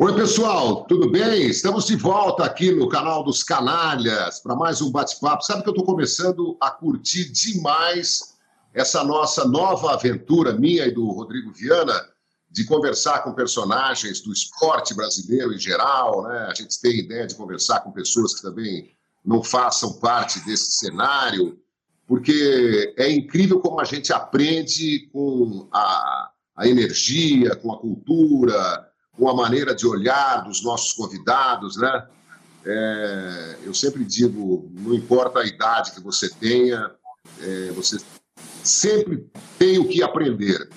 Oi, pessoal, tudo bem? Estamos de volta aqui no canal dos Canalhas para mais um bate-papo. Sabe que eu estou começando a curtir demais essa nossa nova aventura, minha e do Rodrigo Viana, de conversar com personagens do esporte brasileiro em geral. Né? A gente tem ideia de conversar com pessoas que também não façam parte desse cenário, porque é incrível como a gente aprende com a, a energia, com a cultura com a maneira de olhar dos nossos convidados, né? É, eu sempre digo, não importa a idade que você tenha, é, você sempre tem o que aprender.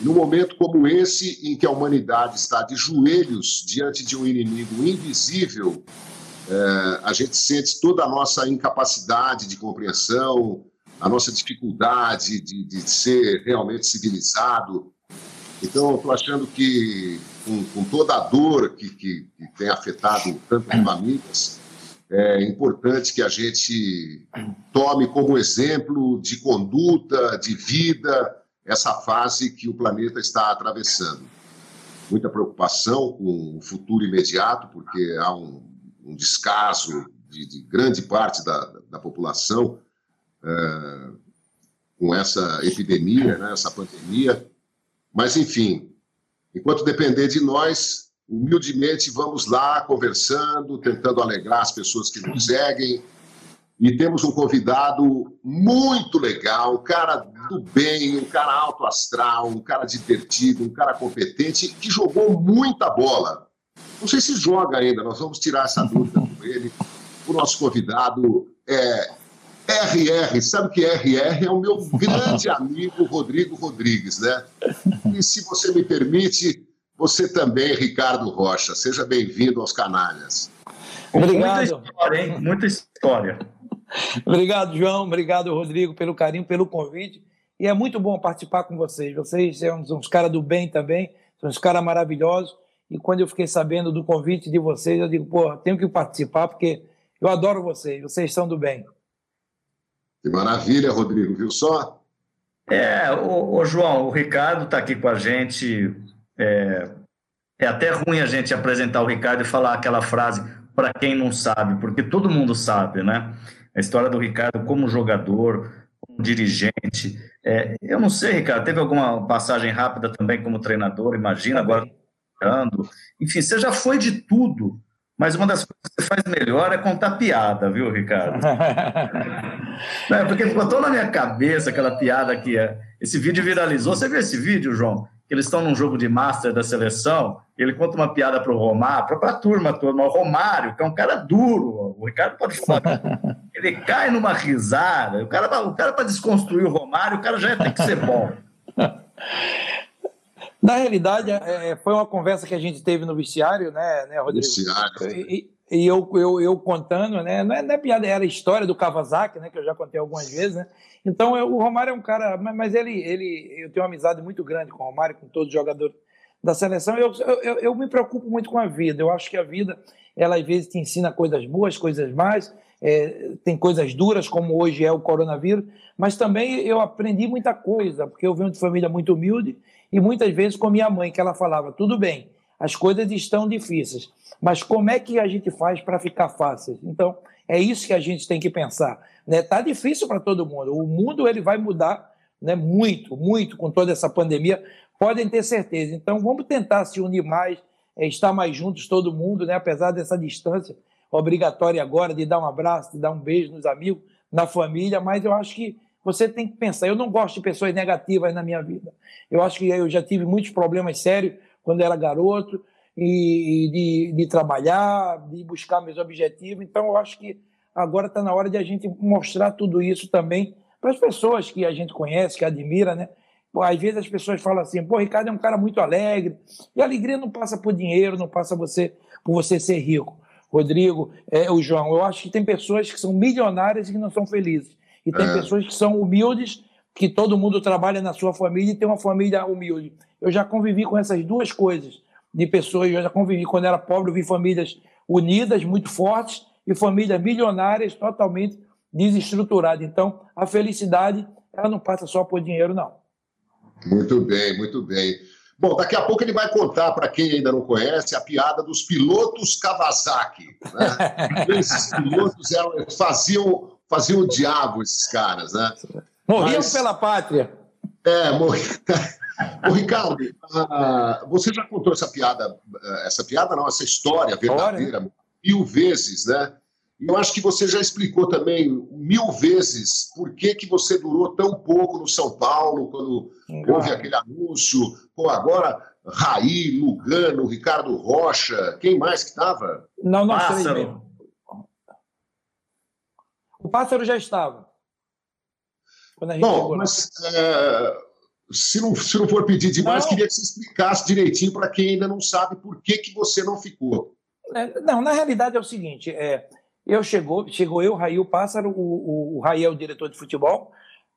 Num momento como esse, em que a humanidade está de joelhos diante de um inimigo invisível, é, a gente sente toda a nossa incapacidade de compreensão, a nossa dificuldade de, de ser realmente civilizado. Então, estou achando que com, com toda a dor que, que, que tem afetado tantas famílias, é importante que a gente tome como exemplo de conduta, de vida, essa fase que o planeta está atravessando. Muita preocupação com o futuro imediato, porque há um, um descaso de, de, grande parte da, da população é, com essa epidemia, né, essa pandemia. Mas, enfim, Enquanto depender de nós, humildemente vamos lá conversando, tentando alegrar as pessoas que nos seguem. E temos um convidado muito legal, um cara do bem, um cara alto astral, um cara divertido, um cara competente, que jogou muita bola. Não sei se joga ainda, nós vamos tirar essa dúvida com ele. O nosso convidado é RR, sabe o que é RR? É o meu grande amigo Rodrigo Rodrigues, né? E se você me permite, você também, Ricardo Rocha. Seja bem-vindo aos Canalhas. Obrigado. Muita história, hein? Muita história. Obrigado, João. Obrigado, Rodrigo, pelo carinho, pelo convite. E é muito bom participar com vocês. Vocês são uns, uns caras do bem também, são uns caras maravilhosos. E quando eu fiquei sabendo do convite de vocês, eu digo, pô, tenho que participar, porque eu adoro vocês, vocês são do bem. Que maravilha, Rodrigo, viu só? É, o, o João, o Ricardo está aqui com a gente. É, é até ruim a gente apresentar o Ricardo e falar aquela frase para quem não sabe, porque todo mundo sabe, né? A história do Ricardo como jogador, como dirigente. É, eu não sei, Ricardo, teve alguma passagem rápida também como treinador, imagina, agora enfim, você já foi de tudo. Mas uma das coisas que você faz melhor é contar piada, viu, Ricardo? Não, porque botou na minha cabeça aquela piada que é. Esse vídeo viralizou. Você viu esse vídeo, João? Que eles estão num jogo de master da seleção, ele conta uma piada para o Romário, para a turma toda, mas o Romário, que é um cara duro, o Ricardo pode falar. Ele cai numa risada. O cara, o cara para desconstruir o Romário, o cara já tem que ser bom. Na realidade, é, é, foi uma conversa que a gente teve no vestiário, né, né Rodrigo? Vestiário. E, e eu, eu, eu, contando, né? Não é, não é, piada, era a história do Kawasaki, né? Que eu já contei algumas vezes, né? Então, eu, o Romário é um cara, mas ele, ele, eu tenho uma amizade muito grande com o Romário, com todos os jogadores da seleção. Eu, eu, eu me preocupo muito com a vida. Eu acho que a vida, ela às vezes te ensina coisas boas, coisas más, é, tem coisas duras, como hoje é o coronavírus, mas também eu aprendi muita coisa, porque eu venho de família muito humilde e muitas vezes com minha mãe, que ela falava: tudo bem, as coisas estão difíceis, mas como é que a gente faz para ficar fácil? Então, é isso que a gente tem que pensar. Né? Tá difícil para todo mundo. O mundo ele vai mudar né, muito, muito com toda essa pandemia, podem ter certeza. Então, vamos tentar se unir mais, é, estar mais juntos, todo mundo, né, apesar dessa distância obrigatória agora de dar um abraço, de dar um beijo nos amigos, na família, mas eu acho que você tem que pensar. Eu não gosto de pessoas negativas na minha vida. Eu acho que eu já tive muitos problemas sérios quando era garoto, e, de, de trabalhar, de buscar meus objetivos. Então, eu acho que agora está na hora de a gente mostrar tudo isso também para as pessoas que a gente conhece, que admira, né? Pô, às vezes as pessoas falam assim, pô, Ricardo é um cara muito alegre. E a alegria não passa por dinheiro, não passa você, por você ser rico. Rodrigo, é, o João, eu acho que tem pessoas que são milionárias e que não são felizes. E tem é. pessoas que são humildes, que todo mundo trabalha na sua família e tem uma família humilde. Eu já convivi com essas duas coisas de pessoas, eu já convivi quando era pobre, eu vi famílias unidas, muito fortes, e famílias milionárias totalmente desestruturadas. Então, a felicidade, ela não passa só por dinheiro, não. Muito bem, muito bem. Bom, daqui a pouco ele vai contar, para quem ainda não conhece, a piada dos pilotos Kawasaki. Né? esses pilotos eram, faziam, faziam o diabo, esses caras, né? Morriam Mas, pela pátria. É, morriam. Ô, Ricardo, uh, você já contou essa piada, essa piada não, essa história verdadeira, mil vezes, né? Eu acho que você já explicou também mil vezes por que, que você durou tão pouco no São Paulo, quando houve aquele anúncio. Pô, agora Raí, Lugano, Ricardo Rocha, quem mais que estava? Não, não Pássaro. O Pássaro já estava. Bom, mas é, se, não, se não for pedir demais, não. queria que você explicasse direitinho para quem ainda não sabe por que, que você não ficou. É, não, na realidade é o seguinte, é, eu chegou, chegou eu, Raí, o Pássaro, o, o, o Raí é o diretor de futebol,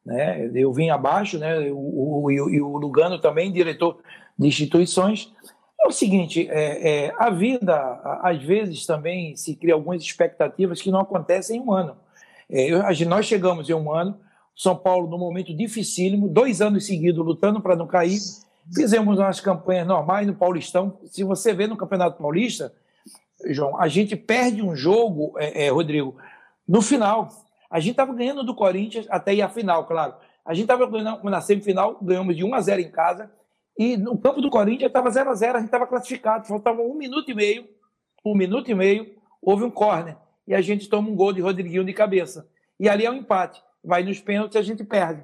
né? Eu vim abaixo, né? O, o, e o Lugano também, diretor de instituições. É o seguinte, é, é, a vida, às vezes, também se cria algumas expectativas que não acontecem em um ano. É, nós chegamos em um ano, São Paulo num momento dificílimo, dois anos seguidos lutando para não cair, fizemos umas campanhas normais no Paulistão. Se você vê no Campeonato Paulista, João, a gente perde um jogo, é, é, Rodrigo, no final. A gente estava ganhando do Corinthians até ir à final, claro. A gente estava ganhando na semifinal, ganhamos de 1 a 0 em casa. E no campo do Corinthians estava 0 a 0 a gente estava classificado. Faltava um minuto e meio, um minuto e meio, houve um córner. E a gente toma um gol de Rodriguinho de cabeça. E ali é um empate. Vai nos pênaltis a gente perde.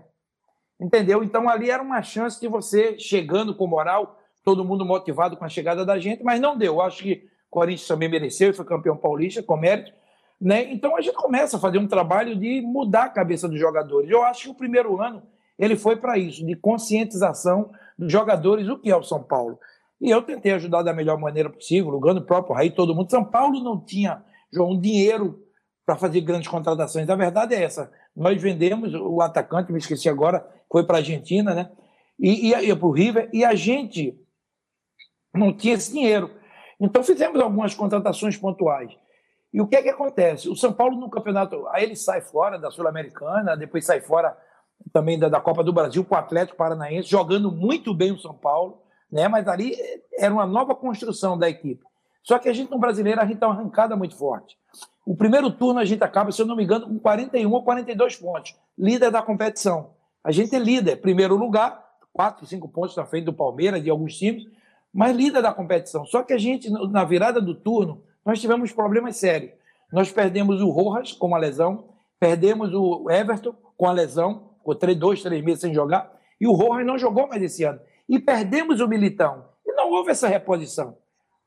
Entendeu? Então ali era uma chance de você chegando com moral, todo mundo motivado com a chegada da gente, mas não deu. Eu acho que Corinthians também mereceu e foi campeão paulista, com mérito. Né? Então a gente começa a fazer um trabalho de mudar a cabeça dos jogadores. Eu acho que o primeiro ano ele foi para isso, de conscientização dos jogadores, o que é o São Paulo. E eu tentei ajudar da melhor maneira possível, Lugano, o próprio Raí, todo mundo. São Paulo não tinha, João, dinheiro para fazer grandes contratações. A verdade é essa. Nós vendemos o atacante, me esqueci agora, foi para a Argentina, né? E, e para o River, e a gente não tinha esse dinheiro. Então fizemos algumas contratações pontuais. E o que é que acontece? O São Paulo no campeonato, aí ele sai fora da Sul-Americana, depois sai fora também da, da, Copa do Brasil com o Atlético Paranaense, jogando muito bem o São Paulo, né? Mas ali era uma nova construção da equipe. Só que a gente no brasileiro a gente está uma arrancada muito forte. O primeiro turno a gente acaba, se eu não me engano, com 41 ou 42 pontos, líder da competição. A gente é líder, primeiro lugar, 4, 5 pontos na frente do Palmeiras, de alguns times, mas líder da competição. Só que a gente, na virada do turno, nós tivemos problemas sérios. Nós perdemos o Rojas com uma lesão, perdemos o Everton com a lesão, ficou três, dois, três meses sem jogar, e o Rojas não jogou mais esse ano. E perdemos o Militão. E não houve essa reposição.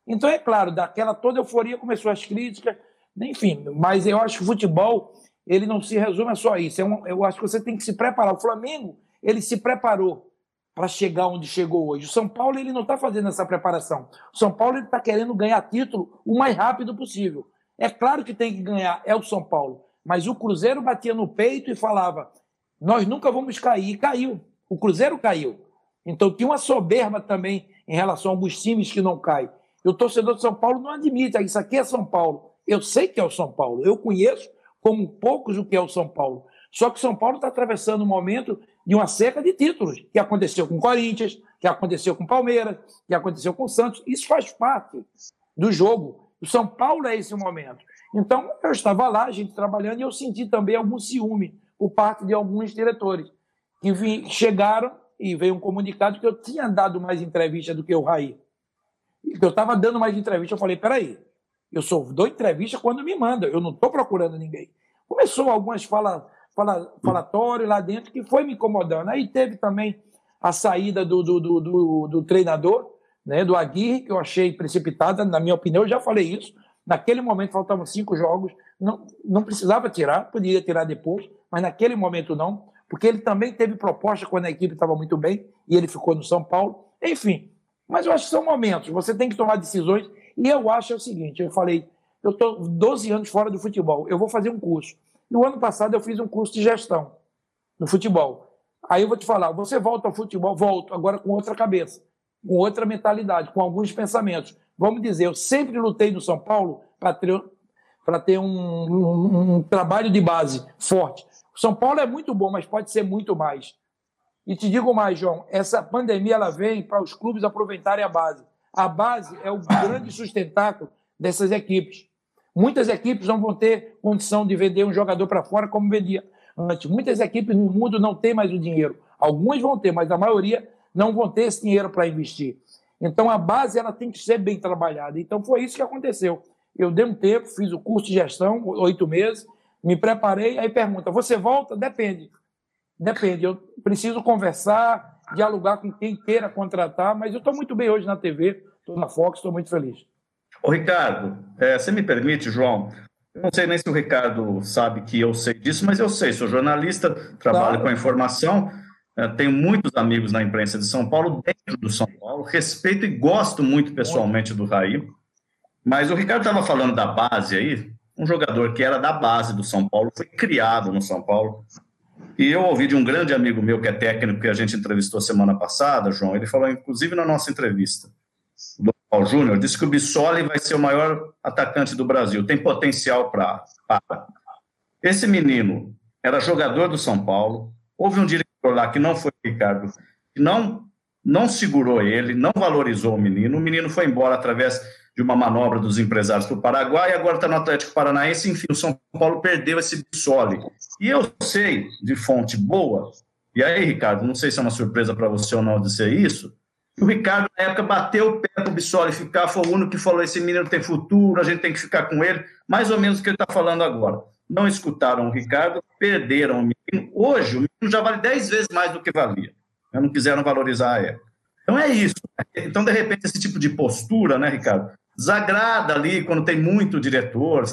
Então, é claro, daquela toda euforia começou as críticas, enfim, mas eu acho que o futebol ele não se resume a só isso. É um, eu acho que você tem que se preparar. O Flamengo, ele se preparou para chegar onde chegou hoje. O São Paulo ele não está fazendo essa preparação. O São Paulo está querendo ganhar título o mais rápido possível. É claro que tem que ganhar, é o São Paulo. Mas o Cruzeiro batia no peito e falava: nós nunca vamos cair. E caiu. O Cruzeiro caiu. Então tinha uma soberba também em relação a alguns times que não caem. E o torcedor de São Paulo não admite, ah, isso aqui é São Paulo. Eu sei que é o São Paulo, eu conheço como poucos o que é o São Paulo. Só que São Paulo está atravessando um momento de uma seca de títulos, que aconteceu com o Corinthians, que aconteceu com o Palmeiras, que aconteceu com o Santos. Isso faz parte do jogo. O São Paulo é esse momento. Então, eu estava lá, a gente trabalhando, e eu senti também algum ciúme por parte de alguns diretores, que chegaram e veio um comunicado que eu tinha dado mais entrevista do que o Raí. Eu estava dando mais entrevista, eu falei, peraí, eu só dou entrevista quando me manda, eu não estou procurando ninguém. Começou algumas falas falatório lá dentro que foi me incomodando. Aí teve também a saída do, do, do, do, do treinador, né, do Aguirre, que eu achei precipitada, na minha opinião, eu já falei isso. Naquele momento faltavam cinco jogos, não, não precisava tirar, podia tirar depois, mas naquele momento não, porque ele também teve proposta quando a equipe estava muito bem e ele ficou no São Paulo. Enfim, mas eu acho que são momentos, você tem que tomar decisões. E eu acho é o seguinte: eu falei, eu estou 12 anos fora do futebol, eu vou fazer um curso. No ano passado eu fiz um curso de gestão no futebol. Aí eu vou te falar, você volta ao futebol, volto, agora com outra cabeça, com outra mentalidade, com alguns pensamentos. Vamos dizer, eu sempre lutei no São Paulo para ter, ter um, um, um trabalho de base forte. São Paulo é muito bom, mas pode ser muito mais. E te digo mais, João, essa pandemia ela vem para os clubes aproveitarem a base. A base é o grande sustentáculo dessas equipes. Muitas equipes não vão ter condição de vender um jogador para fora como vendia antes. Muitas equipes no mundo não têm mais o dinheiro. Algumas vão ter, mas a maioria não vão ter esse dinheiro para investir. Então a base ela tem que ser bem trabalhada. Então foi isso que aconteceu. Eu dei um tempo, fiz o curso de gestão, oito meses, me preparei, aí pergunta: você volta? Depende. Depende. Eu preciso conversar, dialogar com quem queira contratar, mas eu estou muito bem hoje na TV, estou na Fox, estou muito feliz. Ô, Ricardo, é, você me permite, João? Eu não sei nem se o Ricardo sabe que eu sei disso, mas eu sei, sou jornalista, trabalho claro. com a informação, é, tenho muitos amigos na imprensa de São Paulo, dentro do São Paulo, respeito e gosto muito pessoalmente do Raí, mas o Ricardo estava falando da base aí, um jogador que era da base do São Paulo, foi criado no São Paulo, e eu ouvi de um grande amigo meu que é técnico, que a gente entrevistou semana passada, João, ele falou, inclusive na nossa entrevista, o Paulo Júnior, disse que o Bissoli vai ser o maior atacante do Brasil, tem potencial para. Esse menino era jogador do São Paulo, houve um diretor lá que não foi Ricardo, que não, não segurou ele, não valorizou o menino, o menino foi embora através de uma manobra dos empresários para o Paraguai, agora está no Atlético Paranaense, enfim, o São Paulo perdeu esse Bissoli. E eu sei, de fonte boa, e aí, Ricardo, não sei se é uma surpresa para você ou não dizer isso, o Ricardo, na época, bateu o pé para o Bissoli ficar, foi o único que falou, esse menino tem futuro, a gente tem que ficar com ele, mais ou menos o que ele está falando agora. Não escutaram o Ricardo, perderam o menino. Hoje, o menino já vale 10 vezes mais do que valia. Não quiseram valorizar a época. Então é isso. Então, de repente, esse tipo de postura, né, Ricardo? Desagrada ali quando tem muito diretor,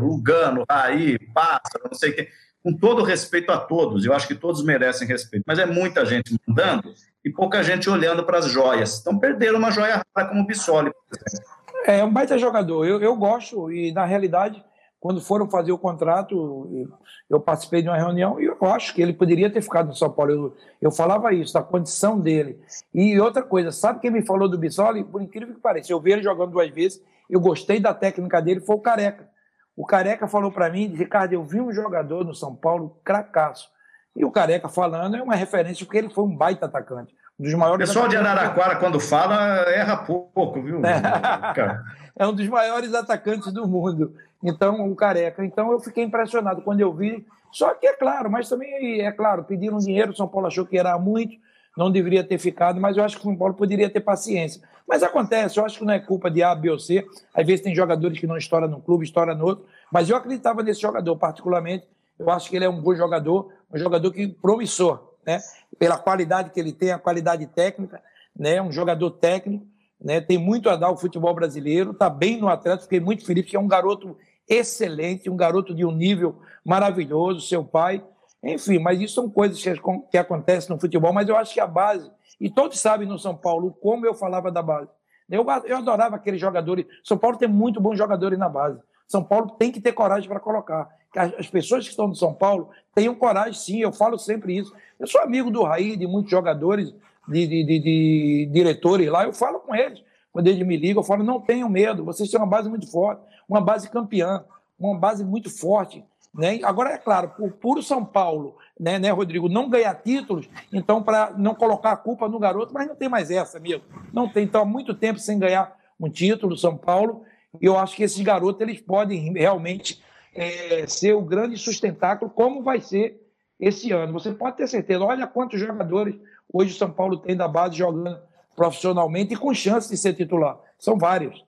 Lugano, Raí, Pássaro, não sei o quê, com todo respeito a todos, eu acho que todos merecem respeito, mas é muita gente mandando e pouca gente olhando para as joias. Então perderam uma joia rara como o Bissoli, por exemplo. É um baita jogador, eu, eu gosto, e na realidade quando foram fazer o contrato, eu participei de uma reunião e eu acho que ele poderia ter ficado no São Paulo. Eu, eu falava isso, da condição dele. E outra coisa, sabe quem me falou do Bissoli? Por incrível que pareça, eu vi ele jogando duas vezes, eu gostei da técnica dele, foi o Careca. O Careca falou para mim, Ricardo, eu vi um jogador no São Paulo, cracaço. E o Careca falando é uma referência, porque ele foi um baita atacante. Um dos maiores o pessoal de Araraquara, quando fala, erra pouco, viu? é um dos maiores atacantes do mundo. Então, o Careca. Então, eu fiquei impressionado quando eu vi. Só que é claro, mas também é claro, pediram dinheiro, o São Paulo achou que era muito, não deveria ter ficado, mas eu acho que o São Paulo poderia ter paciência. Mas acontece, eu acho que não é culpa de A, B ou C. Às vezes tem jogadores que não estouram no clube, estouram no outro. Mas eu acreditava nesse jogador, particularmente. Eu acho que ele é um bom jogador, um jogador que promissor, né? Pela qualidade que ele tem, a qualidade técnica, né? Um jogador técnico, né? Tem muito a dar ao futebol brasileiro, está bem no Atlético, fiquei muito feliz, porque é um garoto excelente, um garoto de um nível maravilhoso, seu pai. Enfim, mas isso são coisas que, acontecem no futebol, mas eu acho que a base, e todos sabem no São Paulo como eu falava da base. Eu, eu adorava aqueles jogadores. São Paulo tem muito bons jogadores na base. São Paulo tem que ter coragem para colocar. As pessoas que estão no São Paulo tenham coragem, sim, eu falo sempre isso. Eu sou amigo do Raí, de muitos jogadores, de, de, de, de diretores lá, eu falo com eles. Quando eles me ligam, eu falo: não tenham medo, vocês têm uma base muito forte, uma base campeã, uma base muito forte. Né? Agora, é claro, por puro São Paulo, né, né, Rodrigo, não ganhar títulos, então, para não colocar a culpa no garoto, mas não tem mais essa, amigo. Não tem. Então, há muito tempo sem ganhar um título, São Paulo, e eu acho que esses garotos eles podem realmente é, ser o grande sustentáculo, como vai ser esse ano. Você pode ter certeza. Olha quantos jogadores hoje o São Paulo tem da base jogando profissionalmente e com chance de ser titular. São vários.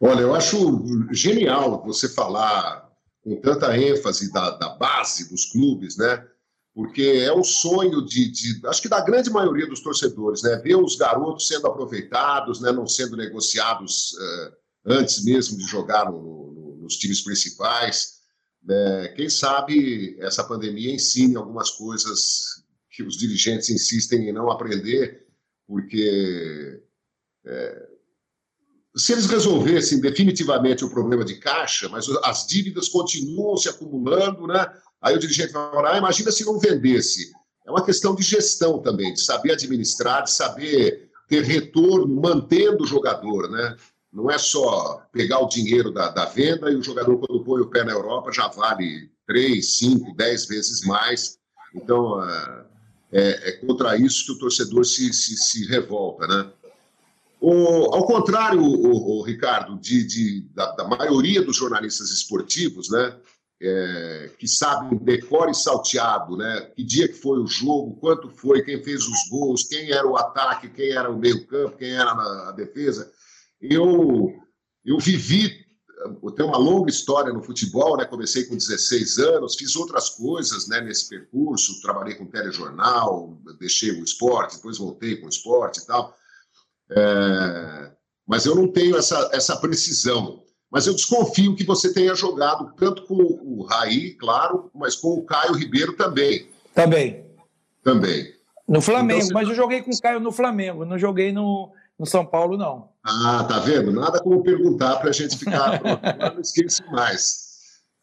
Olha, eu acho genial você falar com tanta ênfase da, da base dos clubes, né? Porque é um sonho de, de, acho que da grande maioria dos torcedores, né? Ver os garotos sendo aproveitados, né? Não sendo negociados uh, antes mesmo de jogar no, no, nos times principais. Né? Quem sabe essa pandemia ensine algumas coisas que os dirigentes insistem em não aprender porque é, se eles resolvessem definitivamente o problema de caixa, mas as dívidas continuam se acumulando, né? Aí o dirigente vai falar: ah, imagina se não vendesse. É uma questão de gestão também, de saber administrar, de saber ter retorno mantendo o jogador, né? Não é só pegar o dinheiro da, da venda e o jogador, quando põe o pé na Europa, já vale três, cinco, dez vezes mais. Então, uh, é, é contra isso que o torcedor se, se, se revolta, né? O, ao contrário, o, o Ricardo, de, de da, da, maioria dos jornalistas esportivos, né, é, que sabem decore salteado, né, que dia que foi o jogo, quanto foi, quem fez os gols, quem era o ataque, quem era o meio campo, quem era a defesa, eu, eu vivi, eu tenho uma longa história no futebol, né, comecei com 16 anos, fiz outras coisas né, nesse percurso, trabalhei com telejornal, deixei o esporte, depois voltei com o esporte e tal, é, mas eu não tenho essa, essa precisão. Mas eu desconfio que você tenha jogado tanto com o Raí, claro, mas com o Caio Ribeiro também. Também. Também. No Flamengo, então, mas eu joguei com o Caio no Flamengo, não joguei no, no São Paulo, não. Ah, tá vendo? Nada como perguntar para a gente ficar. não esqueça mais.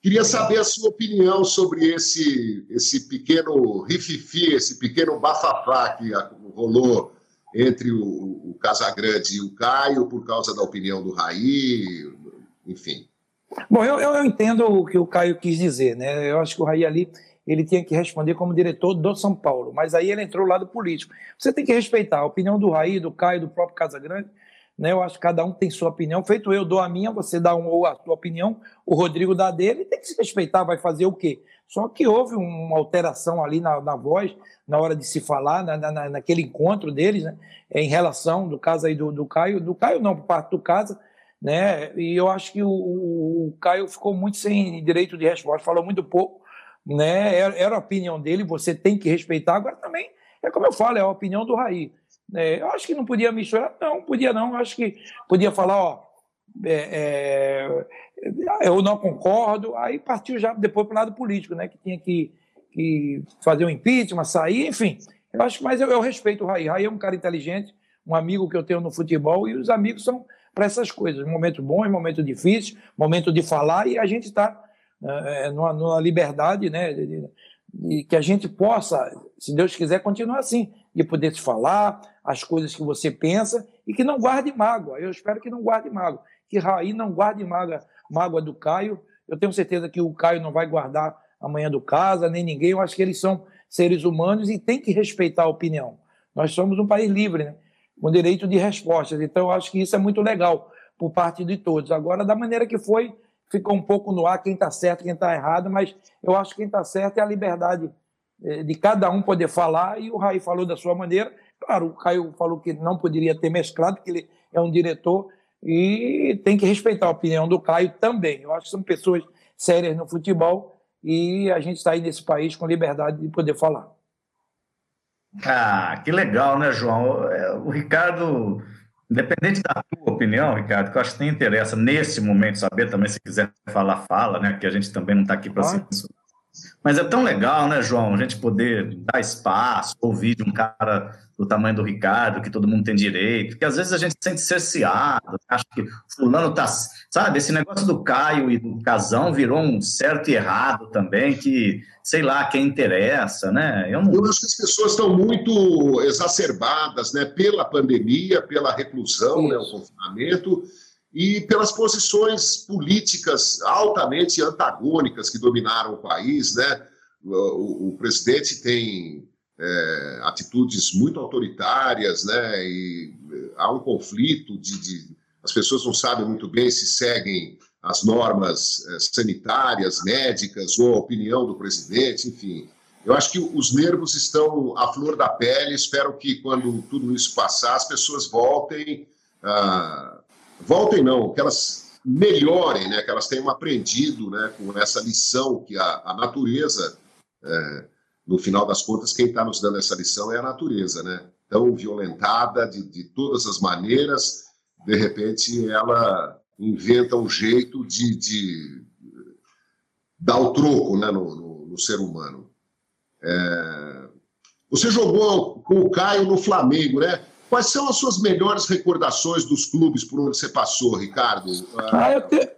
Queria saber a sua opinião sobre esse, esse pequeno rififi, esse pequeno bafafá que rolou entre o, o Casagrande e o Caio por causa da opinião do Raí, enfim. Bom, eu, eu entendo o que o Caio quis dizer, né? Eu acho que o Raí ali ele tinha que responder como diretor do São Paulo, mas aí ele entrou do lado político. Você tem que respeitar a opinião do Raí, do Caio, do próprio Casagrande, né? Eu acho que cada um tem sua opinião. Feito eu dou a minha, você dá um, ou a sua opinião, o Rodrigo dá dele, tem que se respeitar, vai fazer o quê? Só que houve uma alteração ali na, na voz, na hora de se falar, na, na, naquele encontro deles, né, em relação do caso aí do, do Caio, do Caio não, por parte do Casa, né, e eu acho que o, o, Caio ficou muito sem direito de resposta, falou muito pouco, né, era, era, a opinião dele, você tem que respeitar, agora também, é como eu falo, é a opinião do Raí. É, eu acho que não podia misturar, não, podia não, eu acho que podia falar, ó, é, é, eu não concordo, aí partiu já depois para o lado político, né, que tinha que que fazer um impeachment, sair, enfim. Eu acho, mas eu, eu respeito o Raí. Raí é um cara inteligente, um amigo que eu tenho no futebol, e os amigos são para essas coisas. Momento bom, momento difícil, momento de falar, e a gente está é, numa, numa, liberdade, né? De, que a gente possa, se Deus quiser, continuar assim, de poder se falar as coisas que você pensa e que não guarde mágoa. Eu espero que não guarde mágoa. Que Raí não guarde mágoa, mágoa do Caio. Eu tenho certeza que o Caio não vai guardar amanhã do casa, nem ninguém. Eu acho que eles são seres humanos e tem que respeitar a opinião. Nós somos um país livre, né? com direito de respostas. Então, eu acho que isso é muito legal por parte de todos. Agora, da maneira que foi, ficou um pouco no ar quem está certo, quem está errado, mas eu acho que quem está certo é a liberdade eh, de cada um poder falar, e o Raí falou da sua maneira. Claro, o Caio falou que não poderia ter mesclado, que ele é um diretor, e tem que respeitar a opinião do Caio também. Eu acho que são pessoas sérias no futebol e a gente está aí nesse país com liberdade de poder falar. Ah, que legal, né, João? É, o Ricardo, independente da tua opinião, Ricardo, que eu acho que tem interessa nesse momento saber também, se quiser falar, fala, né? Que a gente também não está aqui para ah. Mas é tão legal, né, João, a gente poder dar espaço, ouvir de um cara do tamanho do Ricardo, que todo mundo tem direito, porque às vezes a gente se sente cerceado, acha que fulano tá, sabe, esse negócio do Caio e do Casão virou um certo e errado também, que, sei lá, quem interessa, né? Eu, não... Eu acho que as pessoas estão muito exacerbadas, né, pela pandemia, pela reclusão, né, o confinamento, e pelas posições políticas altamente antagônicas que dominaram o país, né? O, o presidente tem é, atitudes muito autoritárias, né? E é, há um conflito de, de, as pessoas não sabem muito bem se seguem as normas é, sanitárias, médicas ou a opinião do presidente, enfim. Eu acho que os nervos estão à flor da pele. Espero que quando tudo isso passar, as pessoas voltem, ah, voltem não, que elas melhorem, né? Que elas tenham aprendido, né? Com essa lição que a, a natureza é, no final das contas, quem está nos dando essa lição é a natureza, né? Tão violentada de, de todas as maneiras, de repente ela inventa um jeito de, de dar o troco né, no, no, no ser humano. É... Você jogou com o Caio no Flamengo, né? Quais são as suas melhores recordações dos clubes por onde você passou, Ricardo? Ah, eu, te,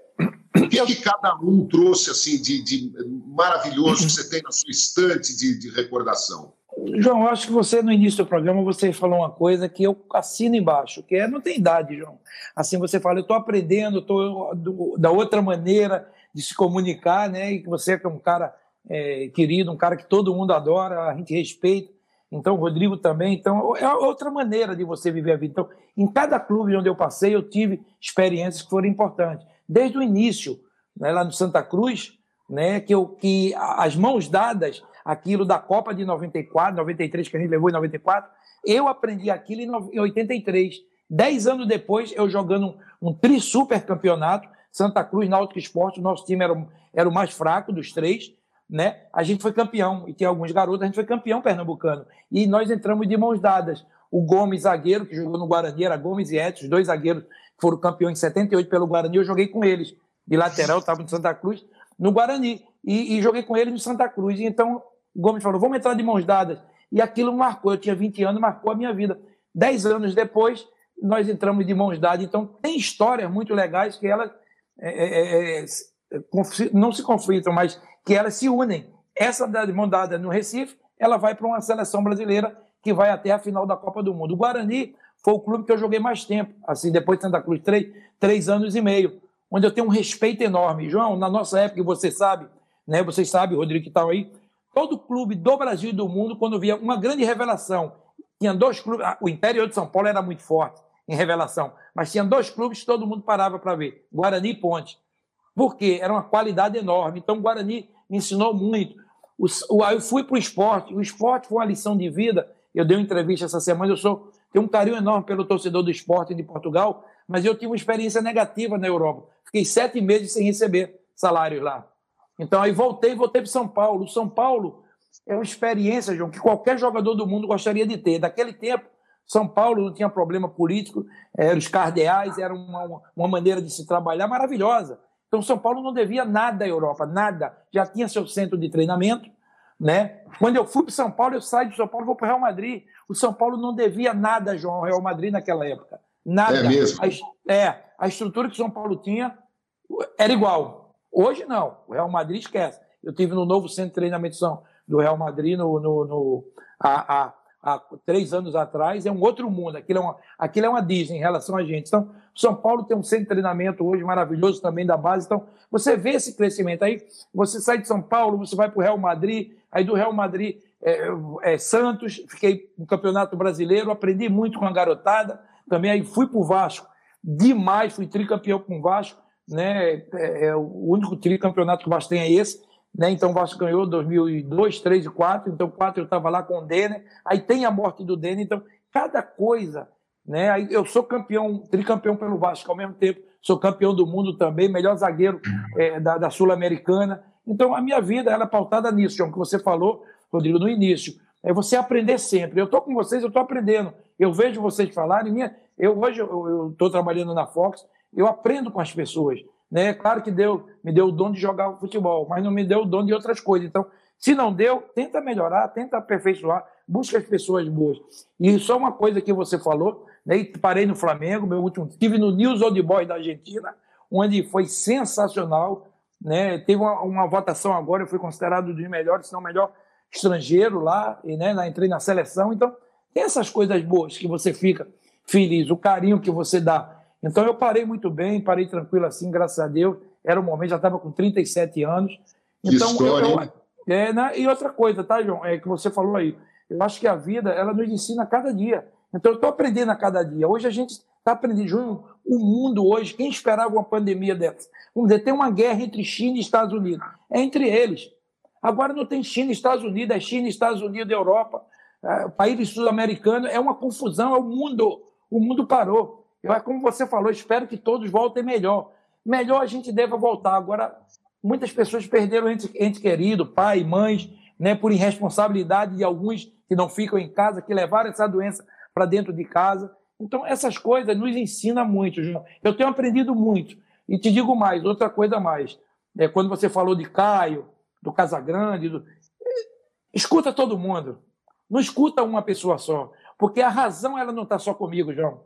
o que, que cada um trouxe assim de, de, maravilhoso que você tem na sua estante de, de recordação? João, eu acho que você, no início do programa, você falou uma coisa que eu assino embaixo, que é não tem idade, João. Assim, você fala, eu estou aprendendo, estou da outra maneira de se comunicar, né? E que você é um cara é, querido, um cara que todo mundo adora, a gente respeita. Então, o Rodrigo também. Então, é outra maneira de você viver a vida. Então, em cada clube onde eu passei, eu tive experiências que foram importantes. Desde o início, né, lá no Santa Cruz, né, que, eu, que as mãos dadas, aquilo da Copa de 94, 93, que a gente levou em 94, eu aprendi aquilo em 83. Dez anos depois, eu jogando um, um tri-super campeonato, Santa Cruz, Náutico Esporte, o nosso time era, era o mais fraco dos três, né? A gente foi campeão, e tem alguns garotos, a gente foi campeão pernambucano. E nós entramos de mãos dadas. O Gomes, zagueiro, que jogou no Guarani, era Gomes e Edson, dois zagueiros que foram campeões em 78 pelo Guarani, eu joguei com eles. De lateral, estava no Santa Cruz, no Guarani. E, e, joguei com eles no Santa Cruz. Então Gomes falou: vamos entrar de mãos dadas. E aquilo marcou. Eu tinha 20 anos, marcou a minha vida. Dez anos depois, nós entramos de mãos dadas. Então, tem histórias muito legais que elas é, é, é, é não se conflitam, mas que elas se unem. Essa da mão dada no Recife, ela vai para uma seleção brasileira que vai até a final da Copa do Mundo. O Guarani foi o clube que eu joguei mais tempo, assim, depois de Santa Cruz, três, três anos e meio, onde eu tenho um respeito enorme. João, na nossa época, você sabe, né? Vocês sabem, Rodrigo que está aí, todo clube do Brasil e do mundo, quando via uma grande revelação, tinha dois clubes, ah, o interior de São Paulo era muito forte em revelação, mas tinha dois clubes que todo mundo parava para ver, Guarani e Ponte. Por quê? Era uma qualidade enorme. Então, o Guarani me ensinou muito. O, eu fui para o esporte, o esporte foi uma lição de vida. Eu dei uma entrevista essa semana, eu sou, tenho um carinho enorme pelo torcedor do esporte de Portugal, mas eu tive uma experiência negativa na Europa. Fiquei sete meses sem receber salário lá. Então aí voltei, voltei para São Paulo. O São Paulo é uma experiência, João, que qualquer jogador do mundo gostaria de ter. Daquele tempo, São Paulo não tinha problema político, eram os cardeais, era uma, uma maneira de se trabalhar maravilhosa. Então, São Paulo não devia nada à Europa, nada. Já tinha seu centro de treinamento. Né? Quando eu fui para São Paulo, eu saio de São Paulo e vou para o Real Madrid. O São Paulo não devia nada, João, ao Real Madrid naquela época. Nada. É mesmo? A, é, a estrutura que o São Paulo tinha era igual. Hoje não, o Real Madrid esquece. Eu tive no novo centro de treinamento do Real Madrid no, no, no há, há, há, três anos atrás, é um outro mundo. Aquilo é, uma, aquilo é uma Disney em relação a gente. Então, São Paulo tem um centro de treinamento hoje maravilhoso também da base. Então, você vê esse crescimento. Aí você sai de São Paulo, você vai para o Real Madrid, aí do Real Madrid é, é, Santos, fiquei no Campeonato Brasileiro, aprendi muito com a garotada. Também aí fui para o Vasco demais, fui tricampeão com o Vasco né? É, é o único tricampeonato que o Vasco tem é esse, né? Então o Vasco ganhou 2002, 2003 e 2004, então 2004 eu estava lá com o Denner, aí tem a morte do Denner, então cada coisa, né? Aí eu sou campeão, tricampeão pelo Vasco ao mesmo tempo, sou campeão do mundo também, melhor zagueiro é, da, da Sul-Americana. Então a minha vida ela é pautada nisso, João, que você falou, Rodrigo, no início. É você aprender sempre. Eu estou com vocês, eu estou aprendendo. Eu vejo vocês falarem. Minha, eu hoje eu estou trabalhando na Fox eu aprendo com as pessoas. Né? Claro que deu, me deu o dom de jogar futebol, mas não me deu o dom de outras coisas. Então, se não deu, tenta melhorar, tenta aperfeiçoar, busca as pessoas boas. E só uma coisa que você falou, né? parei no Flamengo, meu último, estive no News Old Boys da Argentina, onde foi sensacional. Né? Teve uma, uma votação agora, eu fui considerado dos melhores, se não o melhor estrangeiro lá, e né, entrei na seleção. Então, tem essas coisas boas que você fica feliz, o carinho que você dá então eu parei muito bem, parei tranquilo assim, graças a Deus. Era o momento, já estava com 37 anos. Então, história, eu, eu, é, né? E outra coisa, tá, João? É que você falou aí. Eu acho que a vida, ela nos ensina a cada dia. Então eu estou aprendendo a cada dia. Hoje a gente está aprendendo. João, o mundo hoje, quem esperava uma pandemia dessa? Vamos dizer, tem uma guerra entre China e Estados Unidos. É entre eles. Agora não tem China e Estados Unidos, é China, Estados Unidos, Europa, é, países sul-americanos. É uma confusão, é o mundo. O mundo parou. É como você falou, espero que todos voltem melhor. Melhor a gente deva voltar. Agora, muitas pessoas perderam ente, ente querido, pai, mães, né, por irresponsabilidade de alguns que não ficam em casa, que levaram essa doença para dentro de casa. Então, essas coisas nos ensinam muito, João. Eu tenho aprendido muito. E te digo mais, outra coisa mais. É, quando você falou de Caio, do Casagrande, do... escuta todo mundo. Não escuta uma pessoa só. Porque a razão ela não está só comigo, João.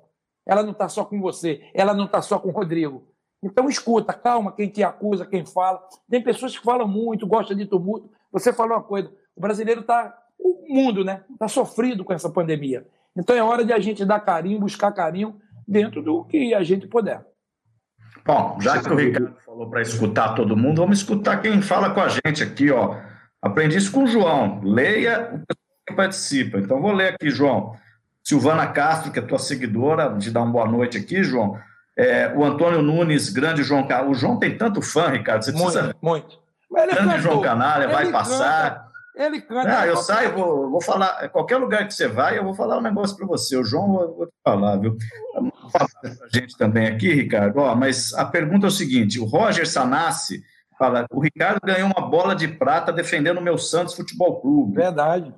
Ela não está só com você, ela não está só com o Rodrigo. Então escuta, calma quem te acusa, quem fala. Tem pessoas que falam muito, gostam de tumulto. Você falou uma coisa, o brasileiro está, o mundo, né, está sofrido com essa pandemia. Então é hora de a gente dar carinho, buscar carinho dentro do que a gente puder. Bom, já que o Ricardo falou para escutar todo mundo, vamos escutar quem fala com a gente aqui, ó. Aprendi isso com o João. Leia que participa. Então, vou ler aqui, João. Silvana Castro, que é tua seguidora, te dá uma boa noite aqui, João. É, o Antônio Nunes, grande João O João tem tanto fã, Ricardo. Você precisa. Muito, muito. grande cantou, João Canalha, vai passar. Ele canta. Ah, eu saio, vou, vou falar. Qualquer lugar que você vai, eu vou falar um negócio para você. O João, eu vou te falar, viu? Falar a gente também aqui, Ricardo. Ó, mas a pergunta é o seguinte: o Roger Sanassi fala: o Ricardo ganhou uma bola de prata defendendo o meu Santos Futebol Clube. Verdade.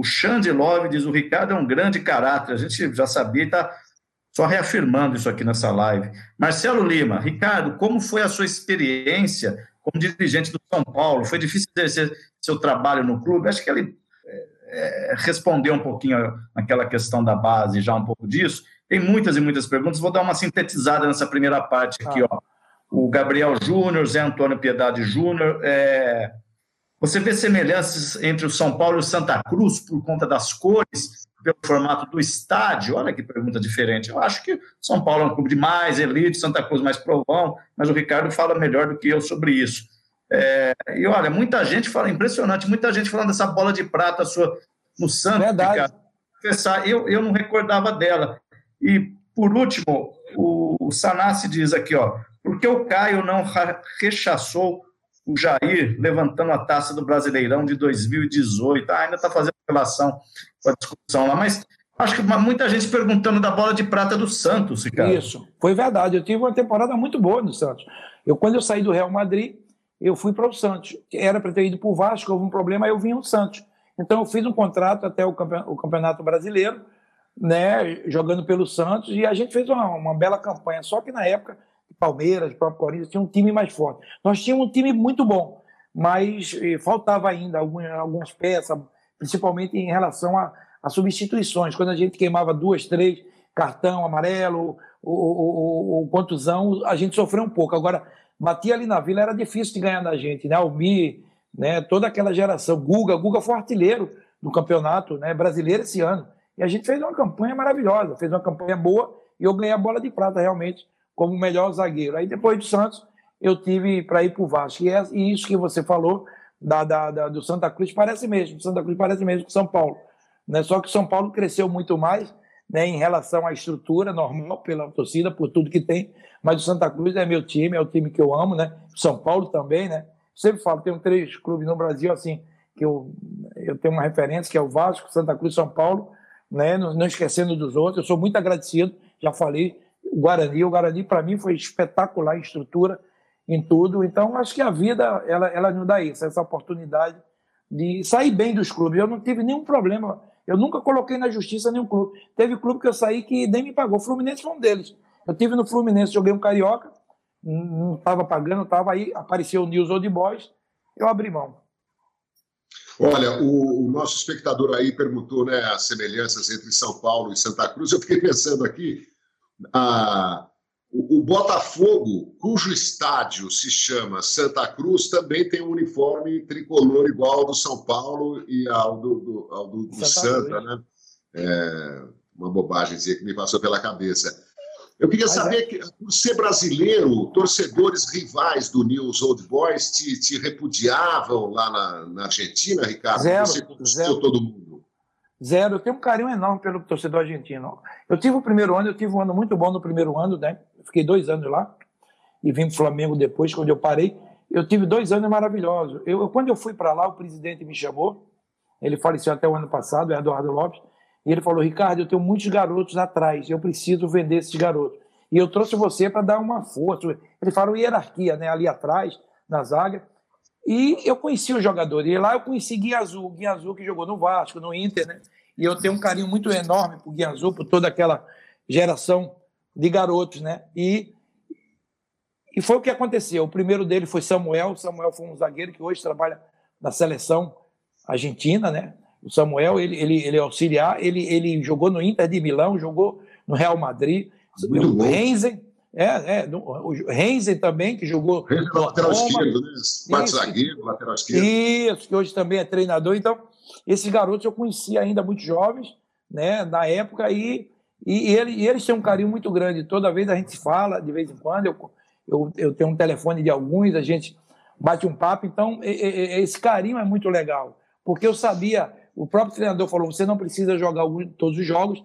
O Xande Love diz: o Ricardo é um grande caráter. A gente já sabia e está só reafirmando isso aqui nessa live. Marcelo Lima, Ricardo, como foi a sua experiência como dirigente do São Paulo? Foi difícil exercer seu trabalho no clube? Acho que ele é, é, respondeu um pouquinho naquela questão da base, já um pouco disso. Tem muitas e muitas perguntas, vou dar uma sintetizada nessa primeira parte aqui. Ah. Ó. O Gabriel Júnior, Zé Antônio Piedade Júnior, é... você vê semelhanças entre o São Paulo e o Santa Cruz por conta das cores, pelo formato do estádio? Olha que pergunta diferente. Eu acho que São Paulo é um clube de mais elite, Santa Cruz mais provão, mas o Ricardo fala melhor do que eu sobre isso. É, e olha, muita gente fala, impressionante, muita gente falando dessa bola de prata sua no Santos. Verdade. Eu, eu não recordava dela. E, por último, o, o Sanassi diz aqui, ó, por que o Caio não rechaçou o Jair levantando a taça do Brasileirão de 2018? Ah, ainda está fazendo relação com a discussão lá, mas acho que muita gente perguntando da bola de prata do Santos, cara. Isso, foi verdade. Eu tive uma temporada muito boa no Santos. Eu, quando eu saí do Real Madrid, eu fui para o Santos. Era para ter ido para o Vasco, houve um problema, eu vim ao Santos. Então eu fiz um contrato até o Campeonato Brasileiro, né, jogando pelo Santos, e a gente fez uma, uma bela campanha. Só que na época, Palmeiras, próprio Corinthians, tinha um time mais forte. Nós tínhamos um time muito bom, mas eh, faltava ainda algumas, peças, principalmente em relação a, a, substituições. Quando a gente queimava duas, três, cartão amarelo, ou, contusão, a gente sofreu um pouco. Agora, batia ali na Vila, era difícil de ganhar da gente, né? Almir, né? toda aquela geração. Guga, Guga foi artilheiro do campeonato né? brasileiro esse ano. E a gente fez uma campanha maravilhosa, fez uma campanha boa e eu ganhei a bola de prata realmente como melhor zagueiro. Aí depois do Santos, eu tive para ir para o Vasco. E, é, e, isso que você falou da, da, da, do Santa Cruz parece mesmo. Santa Cruz parece mesmo com São Paulo. Né? Só que o São Paulo cresceu muito mais né, em relação à estrutura normal pela torcida, por tudo que tem. Mas o Santa Cruz é meu time, é o time que eu amo, né? São Paulo também, né? Sempre falo, tenho três clubes no Brasil assim que eu, eu tenho uma referência que é o Vasco, Santa Cruz, São Paulo, né? Não, não esquecendo dos outros. Eu sou muito agradecido, já falei. O Guarani, o Guarani para mim foi espetacular em estrutura, em tudo. Então acho que a vida ela ela nos dá isso, essa oportunidade de sair bem dos clubes. Eu não tive nenhum problema eu nunca coloquei na justiça nenhum clube. Teve clube que eu saí que nem me pagou. O Fluminense foi um deles. Eu tive no Fluminense, joguei um carioca, não estava pagando, estava aí, apareceu o News Old Boys, eu abri mão. Olha, o, o, nosso espectador aí perguntou né, as semelhanças entre São Paulo e Santa Cruz. Eu fiquei pensando aqui, a, o, Botafogo, cujo estádio se chama Santa Cruz, também tem um uniforme tricolor igual ao do São Paulo e ao do, do, ao do, do Santa, Santa né? É uma bobagem que me passou pela cabeça. Eu queria Mas saber, é. que, por ser brasileiro, torcedores rivais do News Old Boys te, te repudiavam lá na, na, Argentina, Ricardo? Zero, Você zero. todo mundo? Zero. Eu tenho um carinho enorme pelo torcedor argentino. Eu tive o primeiro ano, eu tive um ano muito bom no primeiro ano, né? fiquei dois anos lá e vim para o Flamengo depois, quando eu parei. Eu tive dois anos maravilhosos. Eu, quando eu fui para lá, o presidente me chamou, ele faleceu até o ano passado, o Eduardo Lopes, e ele falou: Ricardo, eu tenho muitos garotos atrás, eu preciso vender esses garotos. E eu trouxe você para dar uma força. Ele falou hierarquia, né, ali atrás, na zaga. E eu conheci os jogadores. E lá eu conheci Guia Azul, Guia Azul que jogou no Vasco, no Inter, né? E eu tenho um carinho muito enorme por Guia Azul, por toda aquela geração de garotos, né? E, e foi o que aconteceu. O primeiro dele foi Samuel. Samuel foi um zagueiro que hoje trabalha na seleção argentina, né? O Samuel, ele, ele, ele é auxiliar, ele, ele jogou no Inter de Milão, jogou no Real Madrid. Muito o Renzen, é, é, o Renzen também, que jogou. Renzen no lateral esquerdo, né? Quatro zagueiro, lateral esquerdo. Isso, que hoje também é treinador. Então, esses garotos eu conhecia ainda muito jovens, né, na época, e e, ele, e eles têm um carinho muito grande. Toda vez a gente fala, de vez em quando, eu, eu, eu tenho um telefone de alguns, a gente bate um papo. Então, esse carinho é muito legal, porque eu sabia o próprio treinador falou: você não precisa jogar todos os jogos,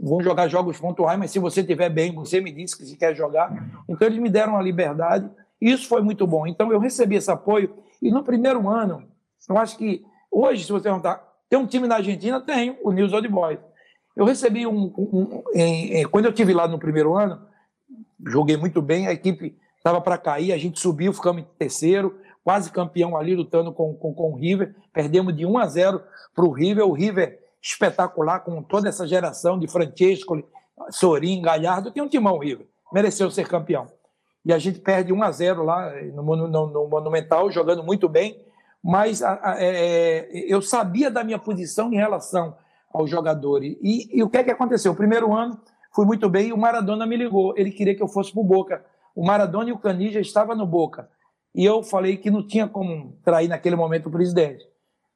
vão jogar jogos pontuais, mas se você estiver bem, você me disse que se quer jogar. Então eles me deram a liberdade, e isso foi muito bom. Então eu recebi esse apoio, e no primeiro ano, eu acho que hoje, se você perguntar, tem um time na Argentina? Tem, o News Old Boys. Eu recebi um. um, um em, em, quando eu tive lá no primeiro ano, joguei muito bem, a equipe estava para cair, a gente subiu, ficamos em terceiro, quase campeão ali, lutando com, com, com o River. Perdemos de 1 a 0 para o River. O River espetacular, com toda essa geração de Francesco, Sorin, Galhardo. Tem um timão, River. Mereceu ser campeão. E a gente perde 1 a 0 lá no, no, no Monumental, jogando muito bem. Mas a, a, é, eu sabia da minha posição em relação aos jogadores. E, e o que é que aconteceu? O primeiro ano fui muito bem e o Maradona me ligou. Ele queria que eu fosse para o Boca. O Maradona e o Canija estavam no Boca. E eu falei que não tinha como trair naquele momento o presidente.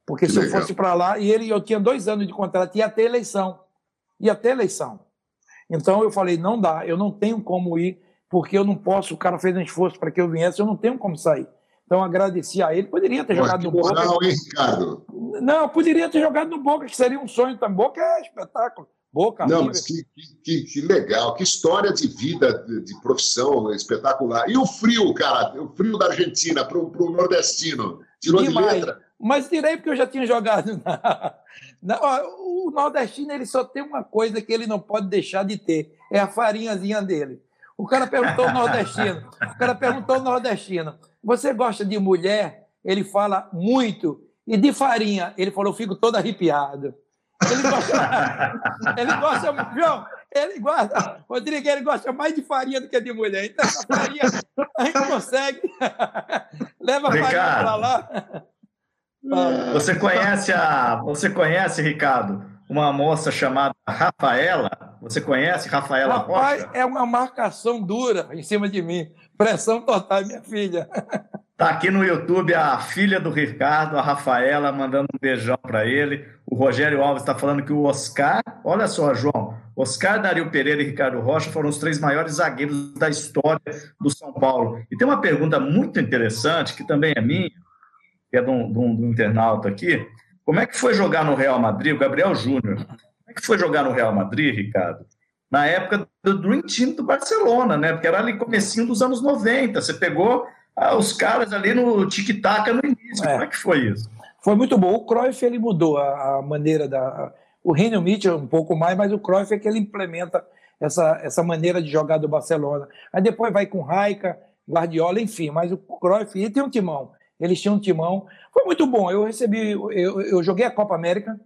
Porque que se legal. eu fosse para lá, e ele, eu tinha dois anos de contrato, ia ter eleição. Ia ter eleição. Então eu falei: não dá, eu não tenho como ir, porque eu não posso. O cara fez um esforço para que eu viesse, eu não tenho como sair. Então agradeci a ele. Poderia ter jogado no Boca. Hein, Ricardo? Não, poderia ter jogado no Boca, que seria um sonho também. Boca é espetáculo. Boca Não, mas que, que, que, legal, que história de vida, de, de, profissão espetacular. E o frio, cara, o frio da Argentina para o nordestino. Tirou Demais. de letra? Mas tirei porque eu já tinha jogado. Na, na, o nordestino ele só tem uma coisa que ele não pode deixar de ter: é a farinhazinha dele. O cara perguntou ao nordestino. O cara perguntou ao nordestino: Você gosta de mulher? Ele fala muito. E de farinha? Ele falou: Fico todo arrepiado. Ele gosta, ele gosta, João, ele gosta, Rodrigo, ele gosta mais de farinha do que de mulher. Então, essa farinha a gente consegue. Leva a farinha para lá. Você conhece a, você conhece, Ricardo, uma moça chamada Rafaela? Você conhece Rafaela Rapaz, Rocha? é uma marcação dura em cima de mim. Pressão total, minha filha. Tá aqui no YouTube a filha do Ricardo, a Rafaela, mandando um beijão para ele. O Rogério Alves está falando que o Oscar, olha só, João, Oscar, Dario Pereira e Ricardo Rocha foram os três maiores zagueiros da história do São Paulo. E tem uma pergunta muito interessante, que também é minha, que é de um, de um, de um internauta aqui. Como é que foi jogar no Real Madrid, o Gabriel Júnior? Como é que foi jogar no Real Madrid, Ricardo? Na época do Dream Team do Barcelona, né? Porque era ali comecinho dos anos 90. Você pegou ah, os caras ali no tic-tac no início. É. Como é que foi isso? Foi muito bom. O Cruyff ele mudou a, a maneira da. O Reino Mitchell um pouco mais, mas o Cruyff é que ele implementa essa, essa maneira de jogar do Barcelona. Aí depois vai com Raika, Guardiola, enfim. Mas o Cruyff ele tem um timão. Eles tinham um timão. Foi muito bom. Eu recebi, eu, eu joguei a Copa América,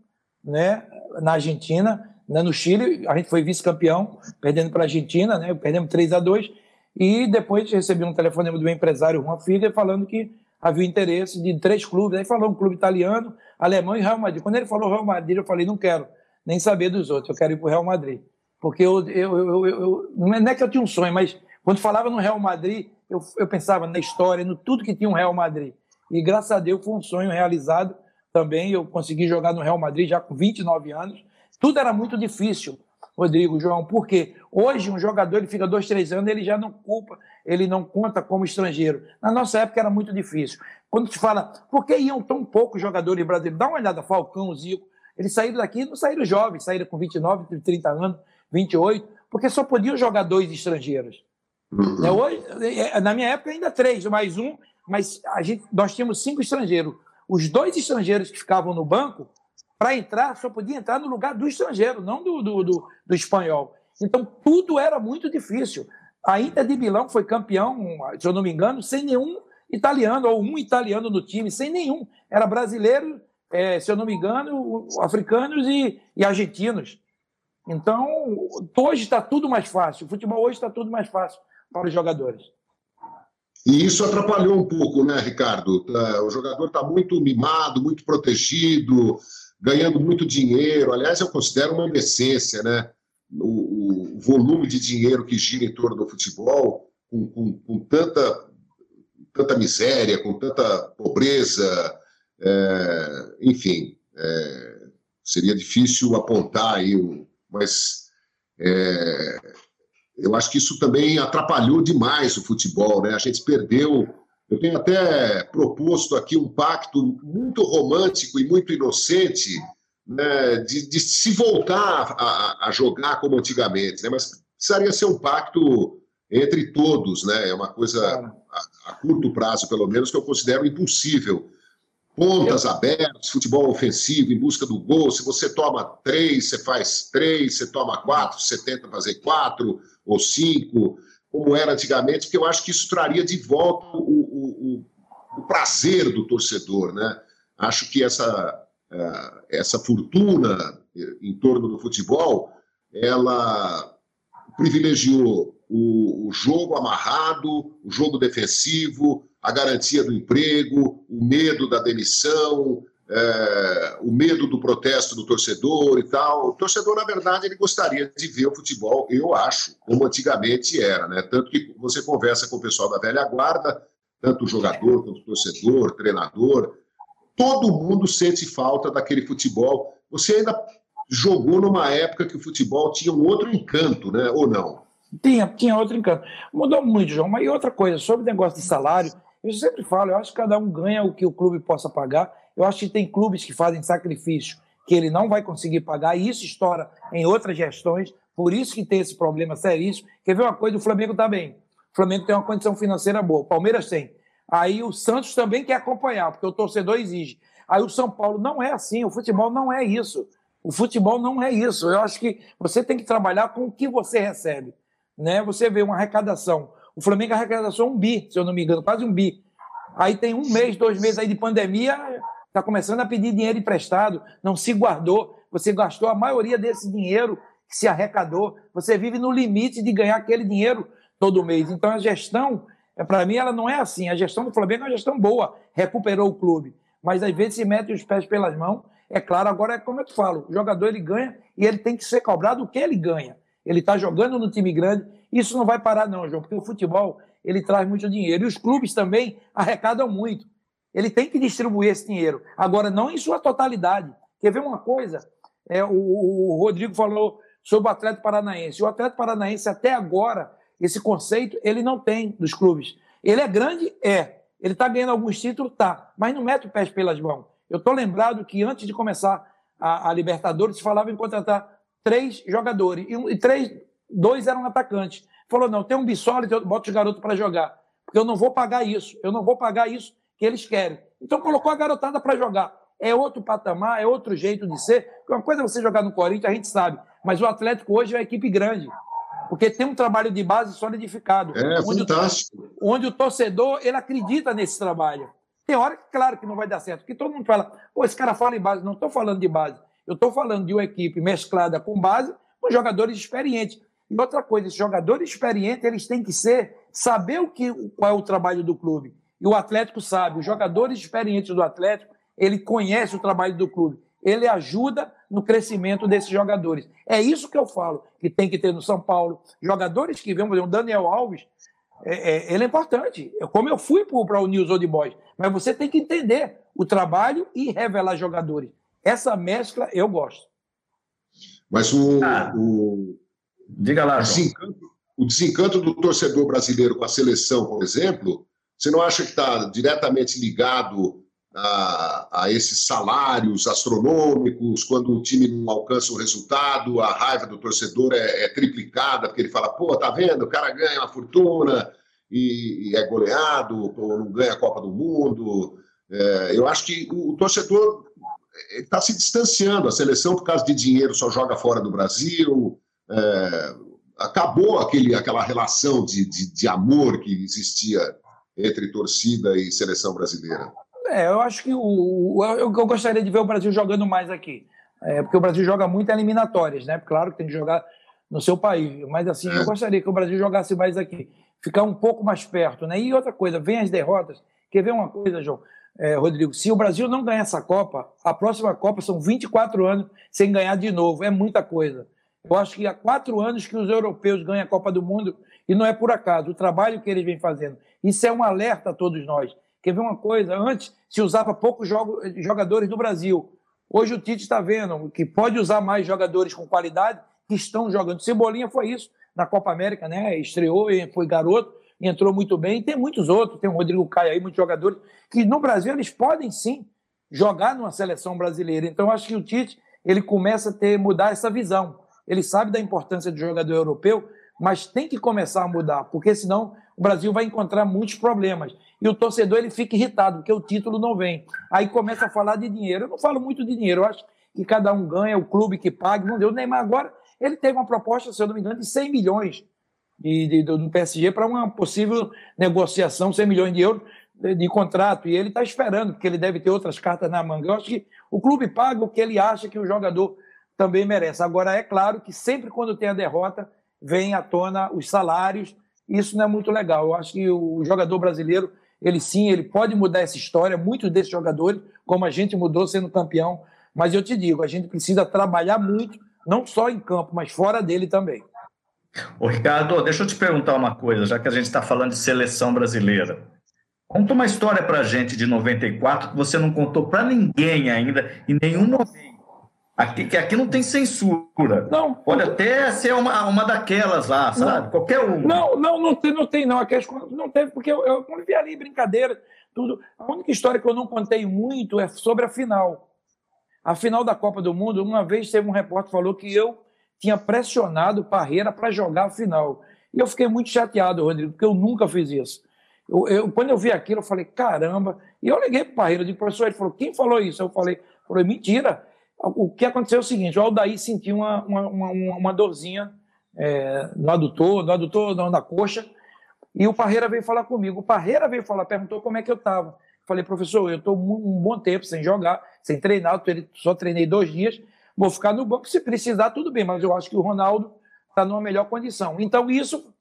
né, na Argentina, né, no Chile. A gente foi vice-campeão, perdendo para a Argentina, né? Perdemos 3 a 2 e depois recebi um telefonema do meu empresário Juan Figueiredo falando que havia interesse de três clubes. Aí falou um clube italiano, alemão e Real Madrid. Quando ele falou Real Madrid, eu falei, não quero nem saber dos outros, eu quero ir para o Real Madrid. Porque eu, eu, eu, eu, não é que eu tinha um sonho, mas quando falava no Real Madrid, eu, eu pensava na história, no tudo que tinha um Real Madrid. E graças a Deus foi um sonho realizado também. Eu consegui jogar no Real Madrid já com 29 anos. Tudo era muito difícil. Rodrigo, João, porque hoje um jogador ele fica dois, três anos, ele já não culpa, ele não conta como estrangeiro. Na nossa época era muito difícil. Quando se fala, por que iam tão poucos jogadores brasileiros? Dá uma olhada, Falcão, Zico, eles saíram daqui, não saíram jovens, saíram com 29, 30 anos, 28, porque só podiam jogar dois estrangeiros. Uhum. É, hoje, é, na minha época ainda três, mais um, mas a gente, nós tínhamos cinco estrangeiros. Os dois estrangeiros que ficavam no banco para entrar, só podia entrar no lugar do estrangeiro, não do, do, do, do espanhol. Então, tudo era muito difícil. A Inter de Milão foi campeão, se eu não me engano, sem nenhum italiano, ou um italiano no time, sem nenhum. Era brasileiro, é, se eu não me engano, africanos e, e argentinos. Então, hoje está tudo mais fácil. O futebol hoje está tudo mais fácil para os jogadores. E isso atrapalhou um pouco, né, Ricardo? Tá, o jogador está muito mimado, muito protegido, ganhando muito dinheiro. Aliás, eu considero uma indecência, né? O, o, volume de dinheiro que gira em torno do futebol, com, com, com tanta, tanta miséria, com tanta pobreza, é, enfim, é, seria difícil apontar aí, mas é, eu acho que isso também atrapalhou demais o futebol, né? A gente perdeu eu tenho até proposto aqui um pacto muito romântico e muito inocente né, de, de, se voltar a, a, jogar como antigamente, né? mas precisaria ser um pacto entre todos, né? É uma coisa a, a curto prazo, pelo menos, que eu considero impossível. Pontas abertas, futebol ofensivo em busca do gol. Se você toma três, você faz três. Você toma quatro, você tenta fazer quatro ou cinco, como era antigamente, porque eu acho que isso traria de volta o, o, o prazer do torcedor, né? Acho que essa, é, essa fortuna em torno do futebol, ela privilegiou o, o jogo amarrado, o jogo defensivo, a garantia do emprego, o medo da demissão, é, o medo do protesto do torcedor e tal. O torcedor, na verdade, ele gostaria de ver o futebol, eu acho, como antigamente era, né? Tanto que você conversa com o pessoal da velha guarda, tanto o jogador quanto o torcedor, treinador, todo mundo sente falta daquele futebol. Você ainda jogou numa época que o futebol tinha um outro encanto, né? Ou não? Tinha, tinha outro encanto. Mudou muito, João. Mas e outra coisa, sobre o negócio de salário, eu sempre falo, eu acho que cada um ganha o que o clube possa pagar. Eu acho que tem clubes que fazem sacrifício que ele não vai conseguir pagar, e isso estoura em outras gestões, por isso que tem esse problema seríssimo. Quer ver uma coisa? O Flamengo está bem. O Flamengo tem uma condição financeira boa, o Palmeiras tem. Aí o Santos também quer acompanhar, porque o torcedor exige. Aí o São Paulo não é assim, o futebol não é isso. O futebol não é isso. Eu acho que você tem que trabalhar com o que você recebe. Né? Você vê uma arrecadação. O Flamengo arrecadação um bi, se eu não me engano, quase um bi. Aí tem um mês, dois meses aí de pandemia, está começando a pedir dinheiro emprestado, não se guardou. Você gastou a maioria desse dinheiro que se arrecadou. Você vive no limite de ganhar aquele dinheiro todo mês. Então a gestão, é, para mim, ela não é assim. A gestão do Flamengo é uma gestão boa, recuperou o clube. Mas às vezes se mete os pés pelas mãos. É claro, agora é como eu te falo, o jogador ele ganha e ele tem que ser cobrado o que ele ganha. Ele está jogando no time grande. Isso não vai parar, não, João, porque o futebol ele traz muito dinheiro. E os clubes também arrecadam muito. Ele tem que distribuir esse dinheiro. Agora, não em sua totalidade. Quer ver uma coisa? É, o, o Rodrigo falou sobre o Atlético Paranaense. O Atlético Paranaense, até agora, esse conceito ele não tem dos clubes. Ele é grande? É. Ele está ganhando alguns títulos? Tá. Mas não mete o pé pelas mãos. Eu estou lembrado que antes de começar a, a, Libertadores, falava em contratar três jogadores. E, e, três, dois eram atacantes. Falou: não, tem um Bissoli, bota os garotos para jogar. Porque eu não vou pagar isso. Eu não vou pagar isso que eles querem. Então colocou a garotada para jogar. É outro patamar, é outro jeito de ser. Uma coisa é você jogar no Corinthians, a gente sabe. Mas o Atlético hoje é uma equipe grande. Porque tem um trabalho de base solidificado. É, onde fantástico. O, onde o torcedor ele acredita nesse trabalho. Tem hora que, claro, que não vai dar certo. Porque todo mundo fala, pô, esse cara fala em base. Não estou falando de base. Eu estou falando de uma equipe mesclada com base, com jogadores experientes. E outra coisa, esses jogadores experientes, eles têm que ser, saber o que, qual é o trabalho do clube. E o Atlético sabe, os jogadores experientes do Atlético, ele conhece o trabalho do clube. Ele ajuda no crescimento desses jogadores. É isso que eu falo, que tem que ter no São Paulo. Jogadores que vêm, por exemplo, o Daniel Alves, é, é, ele é importante. Eu, como eu fui para o News Old Boys, mas você tem que entender o trabalho e revelar jogadores. Essa mescla eu gosto. Mas o, ah, o, diga lá, o desencanto, o desencanto do torcedor brasileiro com a seleção, por exemplo, você não acha que está diretamente ligado a, a, esses salários astronômicos, quando o time não alcança o resultado, a raiva do torcedor é, é triplicada, porque ele fala, pô, tá vendo, o cara ganha uma fortuna e, e é goleado, ou não ganha a Copa do Mundo. É, eu acho que o, o torcedor está se distanciando, a seleção, por causa de dinheiro, só joga fora do Brasil. É, acabou aquele, aquela relação de, de, de amor que existia entre torcida e seleção brasileira? É, eu acho que o, eu, eu gostaria de ver o Brasil jogando mais aqui. É, porque o Brasil joga muito em eliminatórias, né? Claro que tem que jogar no seu país. Mas assim, é. eu gostaria que o Brasil jogasse mais aqui. Ficar um pouco mais perto, né? E outra coisa, vem as derrotas. Quer ver uma coisa, João? É, Rodrigo, se o Brasil não ganhar essa Copa, a próxima Copa são 24 anos sem ganhar de novo. É muita coisa. Eu acho que há quatro anos que os europeus ganham a Copa do Mundo e não é por acaso. O trabalho que eles vêm fazendo. Isso é um alerta a todos nós. Quer ver uma coisa? Antes se usava poucos jogadores do Brasil. Hoje o Tite está vendo que pode usar mais jogadores com qualidade que estão jogando. Cebolinha foi isso na Copa América, né? Estreou, foi garoto, entrou muito bem. E tem muitos outros, tem o Rodrigo Caio aí, muitos jogadores que no Brasil eles podem sim jogar numa seleção brasileira. Então acho que o Tite ele começa a ter mudar essa visão. Ele sabe da importância do jogador europeu, mas tem que começar a mudar, porque senão o Brasil vai encontrar muitos problemas. E o torcedor ele fica irritado, porque o título não vem. Aí começa a falar de dinheiro. Eu não falo muito de dinheiro, eu acho que cada um ganha, o clube que pague, não deu. O Neymar agora, ele teve uma proposta, se eu não me engano, de 100 milhões de, de, do PSG para uma possível negociação, 100 milhões de euros de, de contrato. E ele está esperando, porque ele deve ter outras cartas na manga. Eu acho que o clube paga o que ele acha que o jogador também merece. Agora, é claro que sempre quando tem a derrota, vem à tona os salários. Isso não é muito legal. Eu acho que o jogador brasileiro, ele sim, ele pode mudar essa história. Muitos desses jogadores, como a gente mudou sendo campeão. Mas eu te digo, a gente precisa trabalhar muito, não só em campo, mas fora dele também. Ô, Ricardo, deixa eu te perguntar uma coisa, já que a gente está falando de seleção brasileira. Conta uma história para a gente de 94 que você não contou para ninguém ainda, em nenhum momento. Aqui, que aqui não tem censura. Não. Pode até ser uma, uma daquelas lá, sabe? Não. Qualquer um. Não, não, não tem, não tem, não. Aquelas não teve, porque eu, eu vi ali brincadeira, tudo. A única história que eu não contei muito é sobre a final. A final da Copa do Mundo, uma vez teve um repórter que falou que eu tinha pressionado Parreira para jogar a final. E eu fiquei muito chateado, Rodrigo, porque eu nunca fiz isso. Eu, eu, quando eu vi aquilo, eu falei, caramba. E eu liguei para o Parreira, eu professor, ele falou, quem falou isso? Eu falei, falei, mentira. O que aconteceu é o seguinte, o Aldair sentiu uma, uma, uma, uma dorzinha é, no adutor, no adutor, não, na coxa, e o Parreira veio falar comigo. O Parreira veio falar, perguntou como é que eu estava. Falei, professor, eu estou um bom tempo sem jogar, sem treinar, só treinei dois dias, vou ficar no banco. Se precisar, tudo bem, mas eu acho que o Ronaldo está numa melhor condição. Então, isso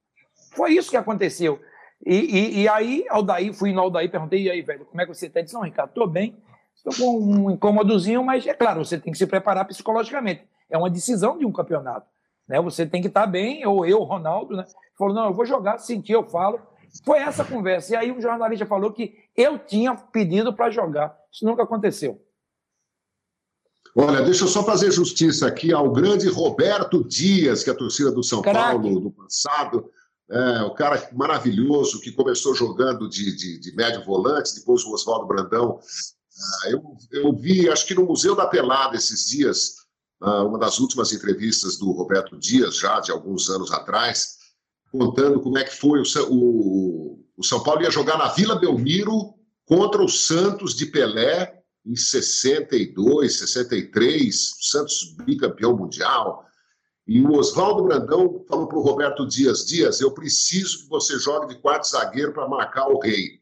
foi isso que aconteceu. E, e, e aí, Aldair, fui no Aldair, perguntei, e aí, velho, como é que você está? Ele disse, não, Ricardo, estou bem, estou com um incômodozinho, mas é claro, você tem que se preparar psicologicamente. É uma decisão de um campeonato. Né? Você tem que estar tá bem, ou eu, Ronaldo, né? Falou, não, eu vou jogar, sentir, eu falo. Foi essa conversa. E aí um jornalista falou que eu tinha pedido para jogar. Isso nunca aconteceu. Olha, deixa eu só fazer justiça aqui ao grande Roberto Dias, que é a torcida do São Caraca. Paulo do passado. É, o cara maravilhoso que começou jogando de, de, de médio volante, depois o Oswaldo Brandão. É, eu, eu vi, acho que no Museu da Pelada esses dias, ah, uma das últimas entrevistas do Roberto Dias, já de alguns anos atrás, contando como é que foi o, o, o São Paulo ia jogar na Vila Belmiro contra o Santos de Pelé em 62, 63, o Santos bicampeão mundial. E o Oswaldo Brandão falou para o Roberto Dias: Dias, eu preciso que você jogue de quarto zagueiro para marcar o rei.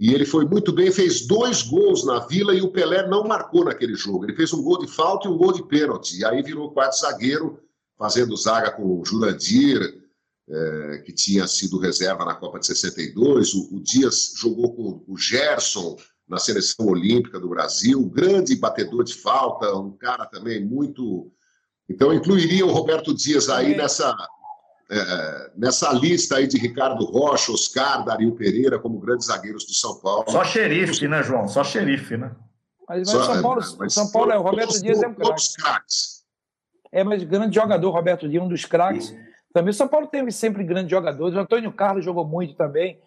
E ele foi muito bem, fez dois gols na Vila e o Pelé não marcou naquele jogo. Ele fez um gol de falta e um gol de pênalti. E aí virou quarto zagueiro, fazendo zaga com o Jurandir, é, que tinha sido reserva na Copa de 62. O, o Dias jogou com o Gerson, na seleção olímpica do Brasil, grande batedor de falta, um cara também muito. Então, incluiria o Roberto Dias aí nessa, é, nessa lista aí de Ricardo Rocha, Oscar, Dario Pereira como grandes zagueiros do São Paulo. Só xerife, né, João? Só xerife, né? Mas, mas Só, São Paulo, é, mas São Paulo é, o Roberto todos, Dias é um craque. É, mas grande jogador, Roberto Dias, um dos craques. Também o São Paulo teve sempre grandes jogadores. O Antônio Carlos jogou muito também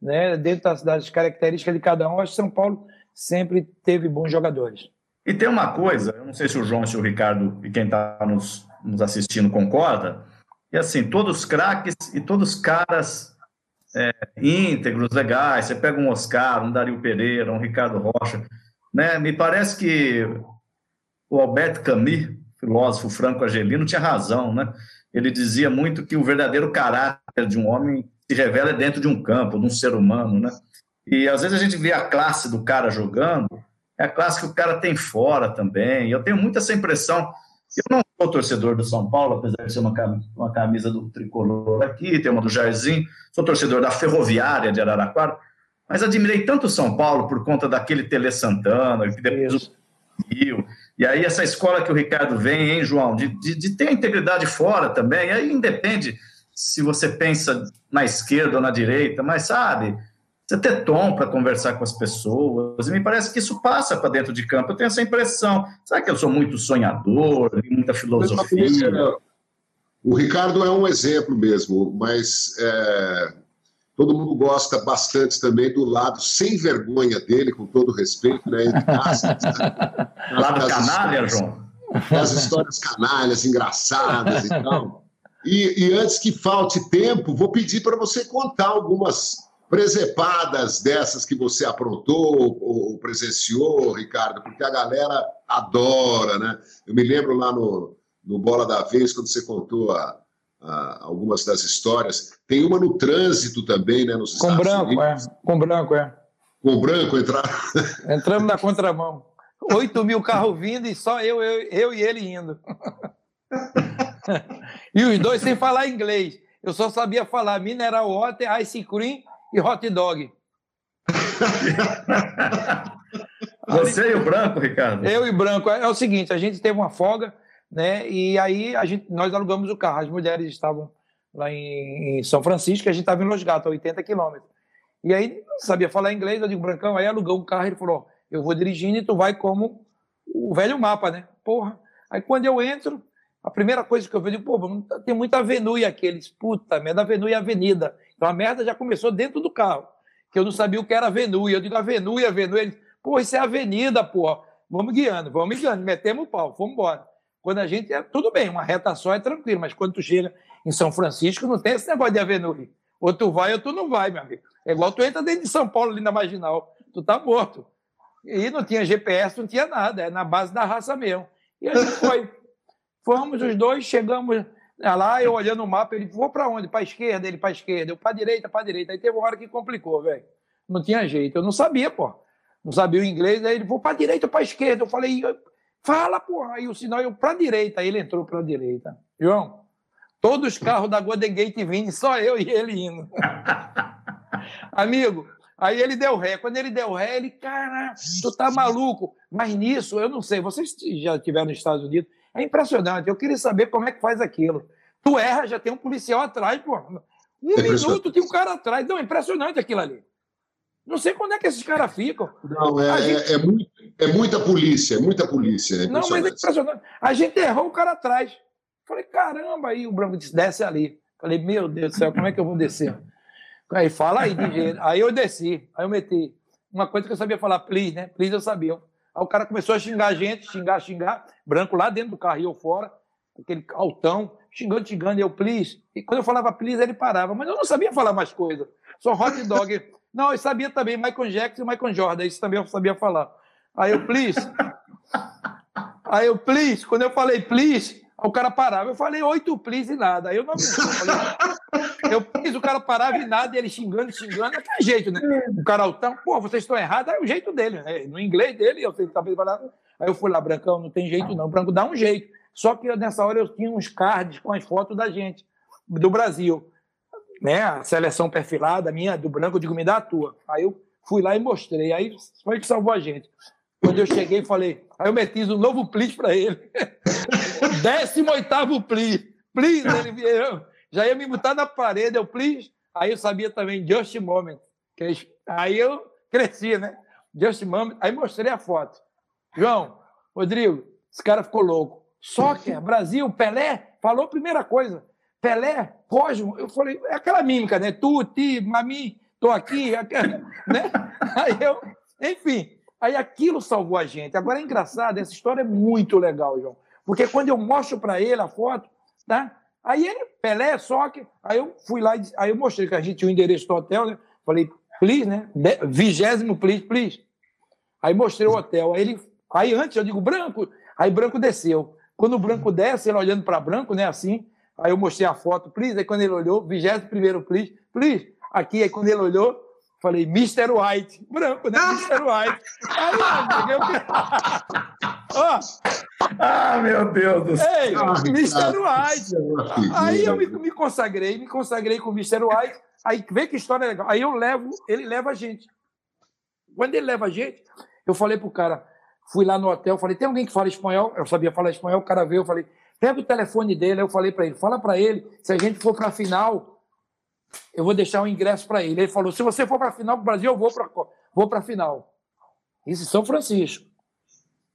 né, dentro das, das, características de cada um, acho que São Paulo sempre teve bons jogadores. E tem uma coisa, eu não sei se o João, se o Ricardo e quem está nos, nos, assistindo concorda, e assim, todos craques e todos caras é, íntegros, legais, você pega um Oscar, um Dario Pereira, um Ricardo Rocha, né, me parece que o Albert Camus, filósofo franco-argelino, tinha razão, né? Ele dizia muito que o verdadeiro caráter de um homem se revela dentro de um campo, de um ser humano, né? E às vezes a gente vê a classe do cara jogando, é a classe que o cara tem fora também. Eu tenho muito essa impressão. Eu não sou torcedor do São Paulo, apesar de ser uma, uma camisa do tricolor aqui, tem uma do Jairzinho, sou torcedor da Ferroviária de Araraquara, mas admirei tanto o São Paulo por conta daquele Tele Santana, que depois Rio. E aí essa escola que o Ricardo vem, hein, João, de, de, de ter a integridade fora também, aí independe se você pensa na esquerda ou na direita, mas sabe, você ter tom para conversar com as pessoas, e me parece que isso passa para dentro de campo. Eu tenho essa impressão. Sabe que eu sou muito sonhador, muita filosofia? O Ricardo é um exemplo mesmo, mas é, todo mundo gosta bastante também do lado sem vergonha dele, com todo respeito, né? lado canalha, João? as histórias canalhas, engraçadas e tal. E, e antes que falte tempo, vou pedir para você contar algumas presepadas dessas que você aprontou ou presenciou, Ricardo, porque a galera adora, né? Eu me lembro lá no, no Bola da Vez, quando você contou a, a, algumas das histórias. Tem uma no trânsito também, né? Nos Com Estados branco, Unidos. é. Com branco, é. Com branco entrar. Entramos na contramão. 8 mil carros vindo e só eu, eu, eu e ele indo. e os dois sem falar inglês. Eu só sabia falar mineral water, ice cream e hot dog. Você e o branco, Ricardo? Eu e branco. É, é o seguinte, a gente teve uma folga, né? E aí a gente, nós alugamos o carro. As mulheres estavam lá em, em São Francisco, a gente estava em Los Gatos, 80 quilômetros. E aí não sabia falar inglês, eu digo, Brancão, aí alugou um carro, ele falou, eu vou dirigindo e tu vai como o velho mapa, né? Porra. Aí quando eu entro, a primeira coisa que eu vejo, pô, tem muita avenue aqui. Eles, puta merda, avenue é avenida. Então a merda já começou dentro do carro, que eu não sabia o que era avenue. Eu digo, avenue, avenue. Eles, pô, isso é avenida, pô. Vamos guiando, vamos guiando, metemos o pau, vamos embora. Quando a gente, é, tudo bem, uma reta só é tranquilo, mas quando tu chega em São Francisco, não tem esse negócio de avenue. Ou tu vai ou tu não vai, meu amigo. É igual tu entra dentro de São Paulo, ali na Marginal, tu tá morto. E não tinha GPS, não tinha nada, é na base da raça mesmo. E a gente foi. Fomos os dois, chegamos lá, eu olhando o mapa, ele vou para onde? Para esquerda, ele para esquerda, eu para direita, para direita. Aí teve uma hora que complicou, velho. Não tinha jeito, eu não sabia, pô. Não sabia o inglês, aí ele vou para direita para esquerda. Eu falei, fala, pô. Aí o sinal, eu para direita. Aí ele entrou para direita. João, todos os carros da Golden Gate vindo, só eu e ele indo. Amigo, Aí ele deu ré. Quando ele deu ré, ele, cara, tu tá maluco. Mas nisso, eu não sei, vocês já estiveram nos Estados Unidos, é impressionante. Eu queria saber como é que faz aquilo. Tu erra, já tem um policial atrás, pô. Um é minuto tem um cara atrás. Não, é impressionante aquilo ali. Não sei quando é que esses caras ficam. Não, é, gente... é, é, muito, é, muita polícia, é muita polícia. É não, mas é impressionante. A gente errou o cara atrás. Falei, caramba, aí o Branco disse, desce ali. Falei, meu Deus do céu, como é que eu vou descer? Aí fala aí de jeito. Aí eu desci, aí eu meti. Uma coisa que eu sabia falar, please, né? Please eu sabia. Aí o cara começou a xingar a gente, xingar, xingar, branco lá dentro do carro e eu fora, aquele altão, xingando, xingando, e eu, please. E quando eu falava please, ele parava. Mas eu não sabia falar mais coisa. Só hot dog. não, eu sabia também Michael Jackson e Michael Jordan, isso também eu sabia falar. Aí eu, please. Aí eu, please, quando eu falei please, o cara parava. Eu falei oito please e nada. Aí eu não. Falei, eu fiz o cara parava e nada, e ele xingando, xingando, que jeito, né? O cara altão, pô, vocês estão errados, é o jeito dele, né? No inglês dele, eu sabia falar. Aí eu fui lá, Brancão, não tem jeito não. Branco dá um jeito. Só que nessa hora eu tinha uns cards com as fotos da gente, do Brasil. Né? A seleção perfilada, minha, do Branco, eu digo, me dá a tua. Aí eu fui lá e mostrei. Aí foi que salvou a gente. Quando eu cheguei, falei, aí eu meti um novo please para ele. 18 please. Please, ele veio já ia me botar na parede, eu, please. Aí eu sabia também Just Moment. Aí eu cresci, né? Just Moment. Aí mostrei a foto. João, Rodrigo, esse cara ficou louco. Soccer, Brasil, Pelé, falou a primeira coisa. Pelé, Cosmo. Eu falei, é aquela mímica, né? Tu, ti, mami, tô aqui, né? Aí eu, enfim, aí aquilo salvou a gente. Agora é engraçado, essa história é muito legal, João. Porque quando eu mostro para ele a foto, tá? Aí ele, Pelé, só que. Aí eu fui lá, aí eu mostrei que a gente tinha o endereço do hotel, né? Falei, please, né? Vigésimo, please, please. Aí mostrei o hotel. Aí ele. Aí antes eu digo, branco. Aí branco desceu. Quando o branco desce, ele olhando para branco, né? Assim. Aí eu mostrei a foto, please. Aí quando ele olhou, vigésimo primeiro, please, please. Aqui, aí quando ele olhou, falei, Mr. White. Branco, né? Mr. White. Aí, eu... Ó, ah, meu Deus do céu. Ei, ah, Mr. White. Aí eu me, me, consagrei, me consagrei com o Mr. White. Aí vê que história legal. Aí eu levo, ele leva a gente. Quando ele leva a gente, eu falei pro cara, fui lá no hotel, falei, tem alguém que fala espanhol? Eu sabia falar espanhol, o cara veio, eu falei, pega o telefone dele. Aí eu falei para ele, fala para ele, se a gente for para a final, eu vou deixar o um ingresso para ele. Ele falou, se você for para a final do Brasil, eu vou para vou a final. Isso em São Francisco.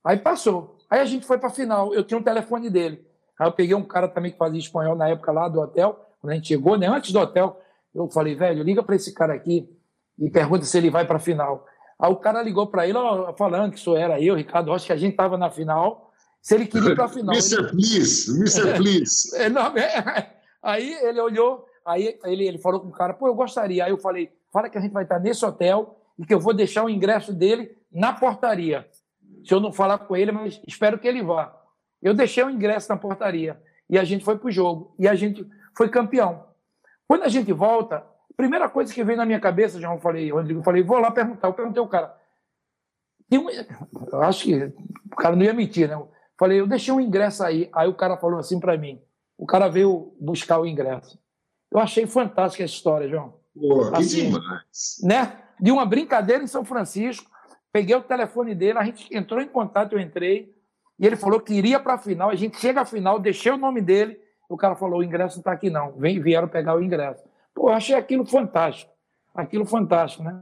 Aí passou. Aí a gente foi para a final, eu tinha um telefone dele. Aí eu peguei um cara também que fazia espanhol na época lá do hotel, quando a gente chegou, né? Antes do hotel, eu falei, velho, liga para esse cara aqui e pergunta se ele vai para a final. Aí o cara ligou para ele, ó, falando que isso era eu, Ricardo Rocha, que a gente estava na final, se ele queria ir para a final. Mr. Ele... Please, Mr. Please. É, não, é... Aí ele olhou, aí ele, ele falou com o cara, pô, eu gostaria. Aí eu falei, fala que a gente vai estar nesse hotel e que eu vou deixar o ingresso dele na portaria. Se eu não falar com ele, mas espero que ele vá. Eu deixei o ingresso na portaria e a gente foi para o jogo e a gente foi campeão. Quando a gente volta, primeira coisa que veio na minha cabeça, já falei, Rodrigo, eu falei, vou lá perguntar. Eu perguntei ao cara. Eu acho que o cara não ia mentir, né? Eu falei, eu deixei um ingresso aí. Aí o cara falou assim para mim. O cara veio buscar o ingresso. Eu achei fantástica essa história, João. Pô, que assim, demais. Né? De uma brincadeira em São Francisco, peguei o telefone dele, a gente entrou em contato, eu entrei, e ele falou que iria para a final. A gente chega à final, deixei o nome dele, o cara falou: o ingresso não está aqui, não. Vem, vieram pegar o ingresso. Pô, eu achei aquilo fantástico. Aquilo fantástico, né?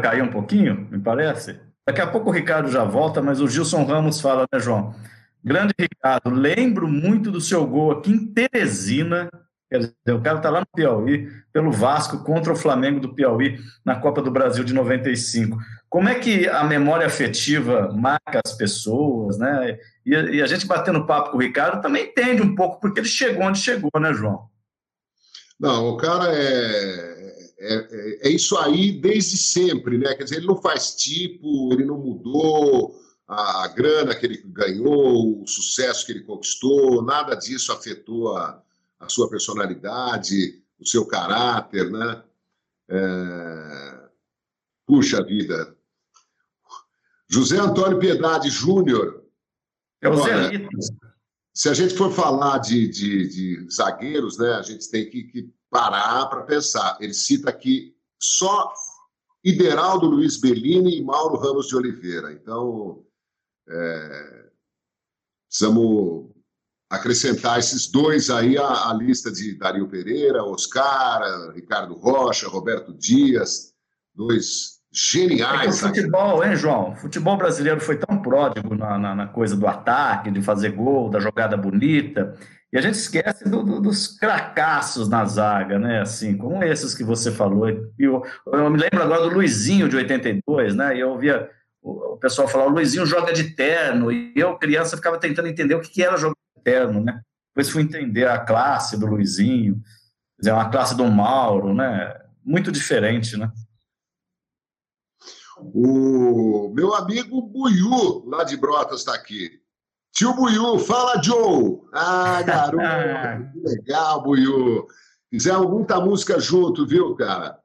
Caiu um pouquinho, me parece. Daqui a pouco o Ricardo já volta, mas o Gilson Ramos fala, né, João? Grande Ricardo, lembro muito do seu gol aqui em Teresina. Quer dizer, o cara está lá no Piauí, pelo Vasco, contra o Flamengo do Piauí, na Copa do Brasil de 95. Como é que a memória afetiva marca as pessoas, né? E, e a gente batendo papo com o Ricardo também entende um pouco, porque ele chegou onde chegou, né, João? Não, o cara é, é, é, isso aí desde sempre, né? Quer dizer, ele não faz tipo, ele não mudou a, a grana que ele ganhou, o sucesso que ele conquistou, nada disso afetou a, a sua personalidade, o seu caráter, né? É... Puxa vida. José Antônio Piedade Júnior. É o Zé se a gente for falar de, de, de zagueiros, né, a gente tem que, que parar para pensar. Ele cita aqui só Ideraldo Luiz Bellini e Mauro Ramos de Oliveira. Então, é, precisamos acrescentar esses dois aí à, à, lista de Dario Pereira, Oscar, Ricardo Rocha, Roberto Dias, dois geniais. É o futebol, hein, João? O futebol brasileiro foi tão pródigo na, na, na, coisa do ataque, de fazer gol, da jogada bonita, e a gente esquece do, do, dos cracassos na zaga, né? Assim, como esses que você falou. Eu, eu me lembro agora do Luizinho de 82, né? E eu ouvia o, pessoal falar: o Luizinho joga de terno, e eu, criança, ficava tentando entender o que, que era jogar de terno, né? Depois fui entender a classe do Luizinho, dizer, uma classe do Mauro, né? Muito diferente, né? O meu amigo Buiu, lá de Brotas, está aqui. Tio Buiu, fala, Joe! Ah, garoto, que legal, Buiu. Fizemos muita música junto, viu, cara?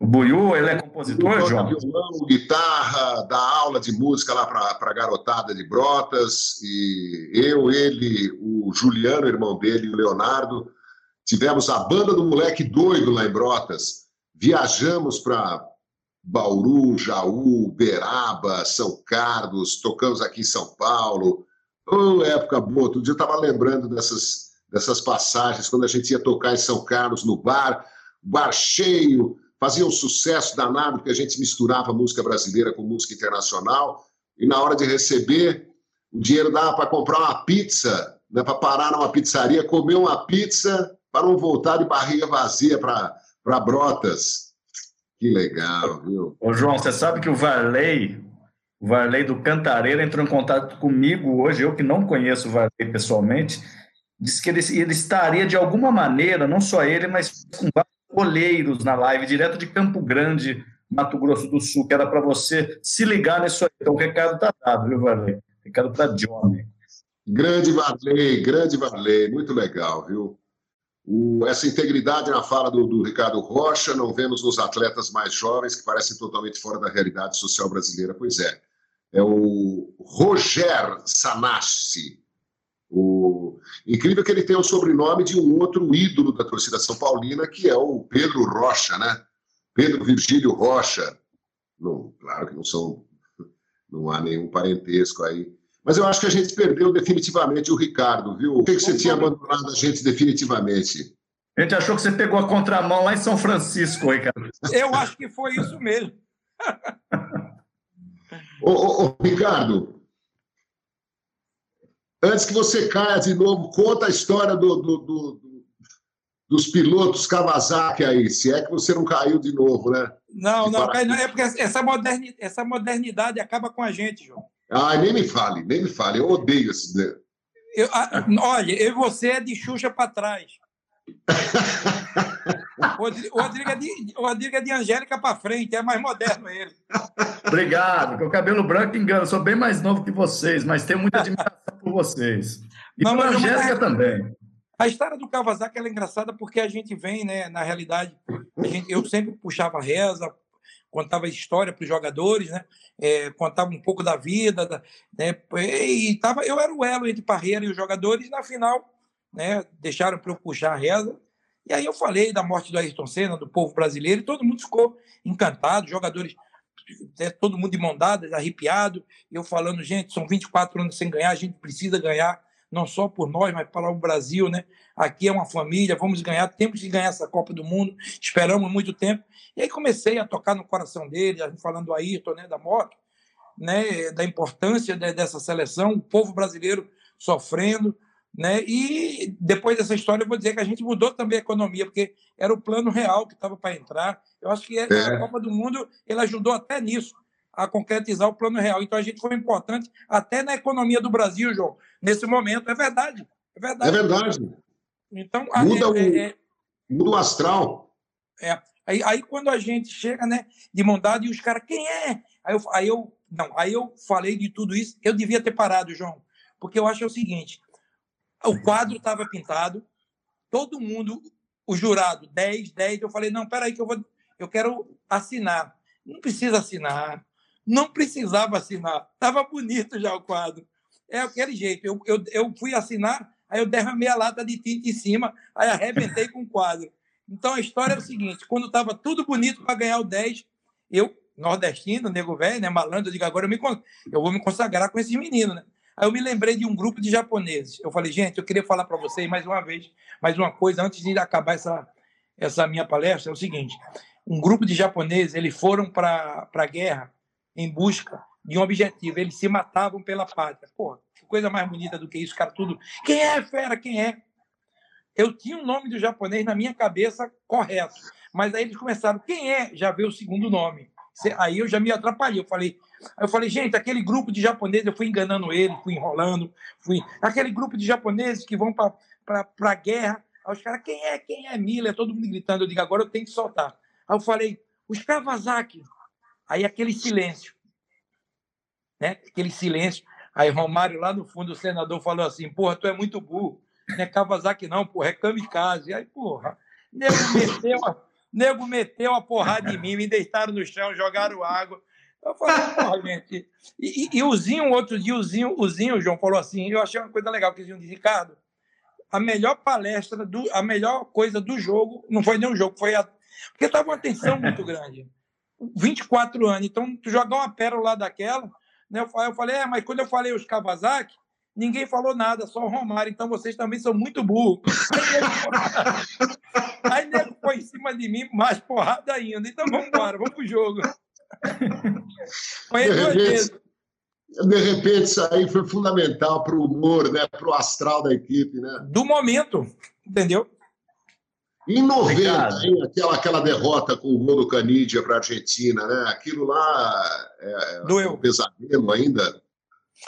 O Buiu, ele é compositor, João? violão, guitarra, dá aula de música lá para a garotada de Brotas. E eu, ele, o Juliano, irmão dele, o Leonardo, tivemos a banda do moleque doido lá em Brotas. Viajamos para Bauru, Jaú, Beraba, São Carlos, tocamos aqui em São Paulo. Oh, época boa, outro dia eu estava lembrando dessas, dessas passagens, quando a gente ia tocar em São Carlos no bar, bar cheio, fazia um sucesso danado, porque a gente misturava música brasileira com música internacional, e na hora de receber, o dinheiro dava para comprar uma pizza, né, para parar numa pizzaria, comer uma pizza, para não voltar de barriga vazia para Brotas. Que legal, viu? Ô, João, você sabe que o Varley, o Varley do Cantareira entrou em contato comigo hoje, eu que não conheço o Varley pessoalmente, disse que ele, ele estaria de alguma maneira, não só ele, mas com vários olheiros na live, direto de Campo Grande, Mato Grosso do Sul, que era para você se ligar nisso aí. Então o recado está dado, viu, Varley? O recado para Johnny. Grande Varley, grande Varley, muito legal, viu? O, essa integridade na fala do, do, Ricardo Rocha não vemos nos atletas mais jovens que parecem totalmente fora da realidade social brasileira. Pois é, é o Roger Sanassi. O... Incrível que ele tem o sobrenome de um outro ídolo da torcida São Paulina, que é o Pedro Rocha, né? Pedro Virgílio Rocha. Não, claro que não são, não há nenhum parentesco aí. Mas eu acho que a gente perdeu definitivamente o Ricardo, viu? O que, que você tinha abandonado a gente definitivamente? A gente achou que você pegou a contramão lá em São Francisco, Ricardo. Eu acho que foi isso mesmo. ô, ô, ô, Ricardo, antes que você caia de novo, conta a história do, do, do, dos pilotos Kawasaki aí, se é que você não caiu de novo, né? Não, não, é porque essa modernidade, essa modernidade acaba com a gente, João. Ah, nem me fale, nem me fale. Eu odeio esse. Eu, a, olha, eu e você é de Xuxa para trás. o Rodrigo é de, o Rodrigo é de Angélica para frente, é mais moderno ele. Obrigado, com o cabelo branco engano. Sou bem mais novo que vocês, mas tenho muita admiração por vocês. E Não, por Angélica também. A história do Kawasaki é engraçada porque a gente vem, né, na realidade, gente, eu sempre puxava reza, contava história para os jogadores, né, é, contava um pouco da vida, da, né, e tava, eu era o elo entre Parreira e os jogadores, e na final, né, deixaram para eu puxar a reza, e aí eu falei da morte do Ayrton Senna, do povo brasileiro, e todo mundo ficou encantado, jogadores, né, todo mundo de mão dada, arrepiado, eu falando, gente, são 24 anos sem ganhar, a gente precisa ganhar, não só por nós, mas para o Brasil, né? Aqui é uma família, vamos ganhar, temos que ganhar essa Copa do Mundo, esperamos muito tempo. E aí comecei a tocar no coração dele, falando do Ayrton, né, da moto, né, da importância dessa seleção, o povo brasileiro sofrendo, né? E depois dessa história, eu vou dizer que a gente mudou também a economia, porque era o plano real que estava para entrar. Eu acho que é. a Copa do Mundo ele ajudou até nisso, a concretizar o plano real. Então a gente foi importante até na economia do Brasil, João, nesse momento. É verdade. É verdade. É verdade. Então, muda, o, é, é, muda o astral. É. Aí, aí quando a gente chega, né, de mandado e os caras, quem é? Aí eu, aí eu, não, aí eu falei de tudo isso, eu devia ter parado, João, porque eu acho o seguinte, o quadro estava pintado, todo mundo, o jurado, 10, 10, eu falei, não, peraí que eu vou, eu quero assinar. Não precisa assinar, não precisava assinar, estava bonito já o quadro. É aquele jeito, eu, eu, eu fui assinar, aí eu derramei a lata de tinta em cima, aí arrebentei com o quadro. Então a história é o seguinte: quando estava tudo bonito para ganhar o 10, eu, nordestino, nego velho, né, malandro, eu digo, agora eu, me, eu vou me consagrar com esses meninos, né? Aí eu me lembrei de um grupo de japoneses. Eu falei, gente, eu queria falar para vocês mais uma vez, mais uma coisa, antes de acabar essa, essa minha palestra, é o seguinte: um grupo de japoneses, eles foram para a guerra em busca de um objetivo, eles se matavam pela pátria. Pô, que coisa mais bonita do que isso, cara, tudo. Quem é, fera, quem é? Eu tinha o nome do japonês na minha cabeça correto, mas aí eles começaram, quem é? Já veio o segundo nome. Aí eu já me atrapalhei. Eu falei, eu falei, gente, aquele grupo de japoneses, eu fui enganando ele, fui enrolando, fui. Aquele grupo de japoneses que vão para a guerra. Aí os caras, quem é? Quem é Miller? Todo mundo gritando. Eu digo, agora eu tenho que soltar. Aí eu falei, os Kawasaki. Aí aquele silêncio. Né? Aquele silêncio. Aí Romário, lá no fundo, o senador falou assim: porra, tu é muito burro. Não é Kawasaki, não, porra, é kamikaze. Aí, porra, nego meteu, nego meteu a porrada em mim, me deitaram no chão, jogaram água. Eu falei, porra, gente. E, e, e o Zinho, outro dia, o Zinho, o Zinho, o João falou assim: eu achei uma coisa legal que o Zinho disse, Ricardo, a melhor palestra, do, a melhor coisa do jogo, não foi nem um jogo, foi a. Porque estava uma tensão muito grande. 24 anos, então tu jogar uma pérola daquela. Né, eu falei, é, mas quando eu falei os Kawasaki, ninguém falou nada, só o Romário, então vocês também são muito burros. Aí nego foi em cima de mim, mais porrada ainda. Então vamos embora, vamos pro jogo. Foi de, repente, de repente, isso aí foi fundamental para o humor, né? para o astral da equipe. Né? Do momento, entendeu? Em 90, hein, aquela, aquela derrota com o gol do Canidia para a Argentina, né? aquilo lá é, é Doeu. um pesadelo ainda.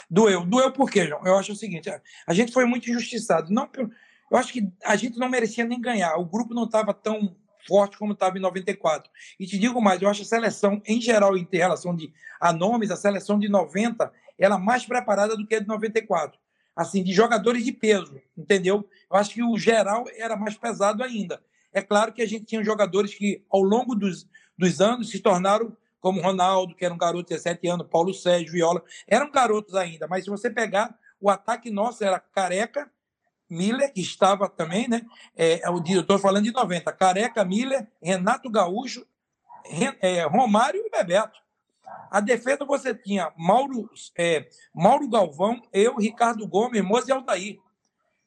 Doeu. Doeu por quê, João? Eu acho o seguinte: a gente foi muito injustiçado. Não, eu acho que a gente não merecia nem ganhar. O grupo não estava tão forte como estava em 94. E te digo mais, eu acho a seleção, em geral, em relação de, a nomes, a seleção de 90 ela mais preparada do que a de 94. Assim, de jogadores de peso, entendeu? Eu acho que o geral era mais pesado ainda. É claro que a gente tinha jogadores que, ao longo dos, dos anos, se tornaram como Ronaldo, que era um garoto de 17 anos, Paulo Sérgio, Viola, eram garotos ainda, mas se você pegar, o ataque nosso era Careca, Miller, que estava também, né? É, é o diretor falando de 90. Careca, Miller, Renato Gaúcho, é, Romário e Bebeto. A defesa você tinha Mauro, é, Mauro Galvão, eu, Ricardo Gomes, Moza e Altair.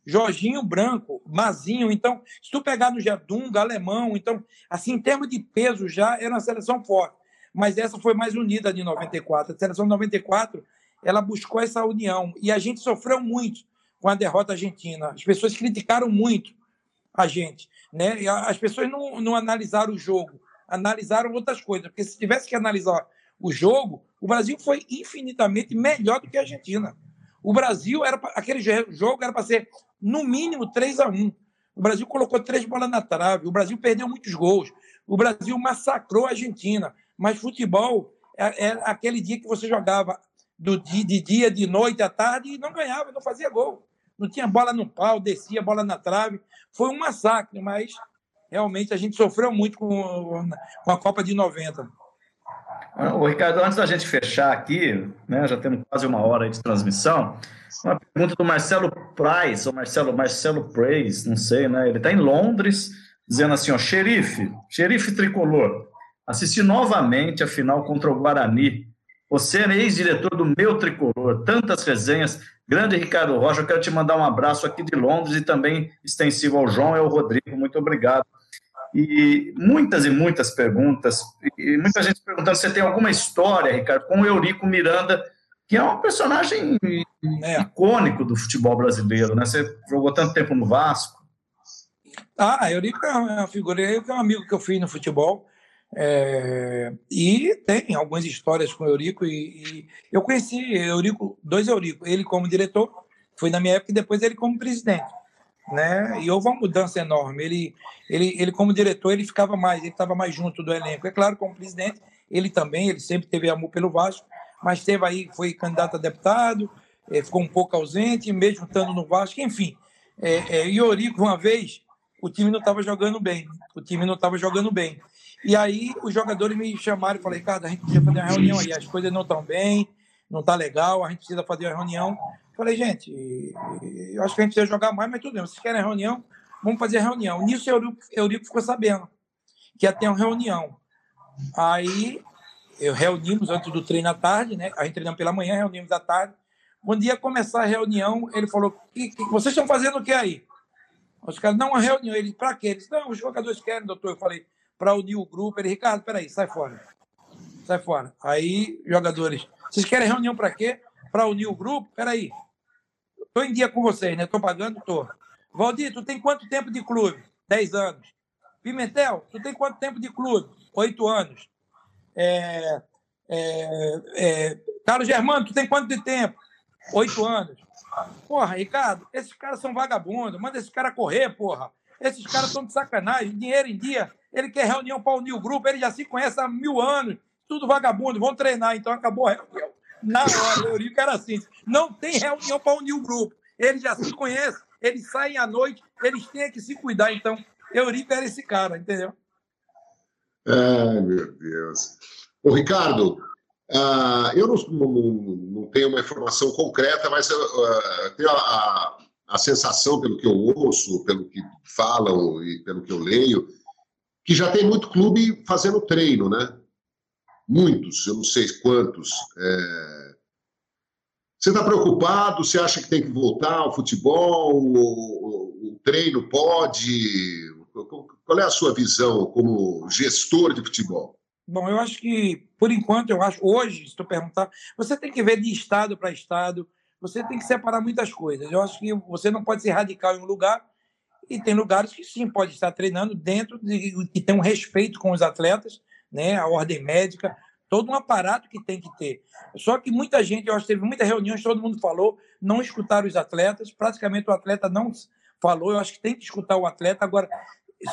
Jorginho Branco, Mazinho. Então, se tu pegar no Jadunga, Alemão, então, assim, em termos de peso já era uma seleção forte. Mas essa foi mais unida de 94. A seleção de 94, ela buscou essa união. E a gente sofreu muito com a derrota argentina. As pessoas criticaram muito a gente. Né? As pessoas não, não analisaram o jogo, analisaram outras coisas. Porque se tivesse que analisar o jogo, o Brasil foi infinitamente melhor do que a Argentina. O Brasil era aquele jogo era para ser no mínimo 3 a 1. O Brasil colocou três bolas na trave. O Brasil perdeu muitos gols. O Brasil massacrou a Argentina. Mas futebol é, é aquele dia que você jogava do, de, de dia, de noite, à tarde e não ganhava, não fazia gol. Não tinha bola no pau, descia bola na trave. Foi um massacre, mas realmente a gente sofreu muito com, com a Copa de 90. O Ricardo, antes da gente fechar aqui, né, já temos quase uma hora de transmissão, uma pergunta do Marcelo Price, ou Marcelo, Marcelo Price, não sei, né? Ele está em Londres, dizendo assim, ó, xerife, xerife tricolor, assisti novamente a final contra o Guarani. Você é ex-diretor do meu tricolor, tantas resenhas. Grande Ricardo Rocha, eu quero te mandar um abraço aqui de Londres e também extensivo ao João e ao Rodrigo. Muito obrigado e muitas e muitas perguntas, e muita gente perguntando se você tem alguma história, Ricardo, com o Eurico Miranda, que é um personagem é. icônico do futebol brasileiro, né? Você jogou tanto tempo no Vasco. Ah, Eurico é uma figura, Eurico é um amigo que eu fiz no futebol, é, e tem algumas histórias com o Eurico, e, e, eu conheci Eurico, dois Eurico, ele como diretor, foi na minha época, e depois ele como presidente né? E houve uma mudança enorme. Ele, ele, ele como diretor, ele ficava mais, ele estava mais junto do elenco. É claro, como presidente, ele também, ele sempre teve amor pelo Vasco, mas teve aí, foi candidato a deputado, é, ficou um pouco ausente, mesmo estando no Vasco, enfim. É, é, e Orico, uma vez, o time não estava jogando bem, o time não estava jogando bem. E aí os jogadores me chamaram e falei, cara, a gente precisa fazer uma reunião aí, as coisas não estão bem, não está legal, a gente precisa fazer uma reunião. Falei, gente, eu acho que a gente precisa jogar mais, mas tudo bem, vocês querem reunião? Vamos fazer reunião. Nisso, Eurico, Eurico ficou sabendo que ia ter uma reunião. Aí, eu reunimos antes do treino à tarde, né? A gente treinamos pela manhã, reunimos à tarde. Quando ia começar a reunião, ele falou: que, que, vocês estão fazendo o que aí? Os caras, não, uma reunião. Ele, para quê? Ele disse, não, os jogadores querem, doutor. Eu falei, para unir o grupo. Ele, Ricardo, peraí, sai fora. Sai fora. Aí, jogadores, vocês querem reunião para quê? Para unir o grupo? Peraí. Estou em dia com vocês, né? Estou pagando, estou. Valdir, tu tem quanto tempo de clube? Dez anos. Pimentel, tu tem quanto tempo de clube? Oito anos. É, é, é, Carlos Germano, tu tem quanto de tempo? Oito anos. Porra, Ricardo, esses caras são vagabundos. Manda esses caras correr, porra. Esses caras estão de sacanagem. Dinheiro em dia. Ele quer reunião para unir o grupo. Ele já se conhece há mil anos. Tudo vagabundo. Vão treinar. Então acabou a reunião. Na hora, Eurico era assim. Não tem reunião para unir o grupo. Eles já se conhecem, eles saem à noite, eles têm que se cuidar. Então, Eurico era esse cara, entendeu? Ai, meu Deus. Ô, Ricardo, uh, eu não, não, não, tenho uma informação concreta, mas uh, tenho a, a, a, sensação, pelo que eu ouço, pelo que falam e pelo que eu leio, que já tem muito clube fazendo treino, né? muitos, eu não sei quantos. É... Você está preocupado? Você acha que tem que voltar ao futebol? O, o, treino pode? Qual é a sua visão como gestor de futebol? Bom, eu acho que, por enquanto, eu acho, hoje, se tu perguntar, você tem que ver de estado para estado, você tem que separar muitas coisas. Eu acho que você não pode ser radical em um lugar e tem lugares que sim, pode estar treinando dentro de que tem um respeito com os atletas, né, a ordem médica, todo um aparato que tem que ter. Só que muita gente, eu acho que teve muitas reuniões, todo mundo falou, não escutaram os atletas, praticamente o atleta não falou, eu acho que tem que escutar o atleta. Agora,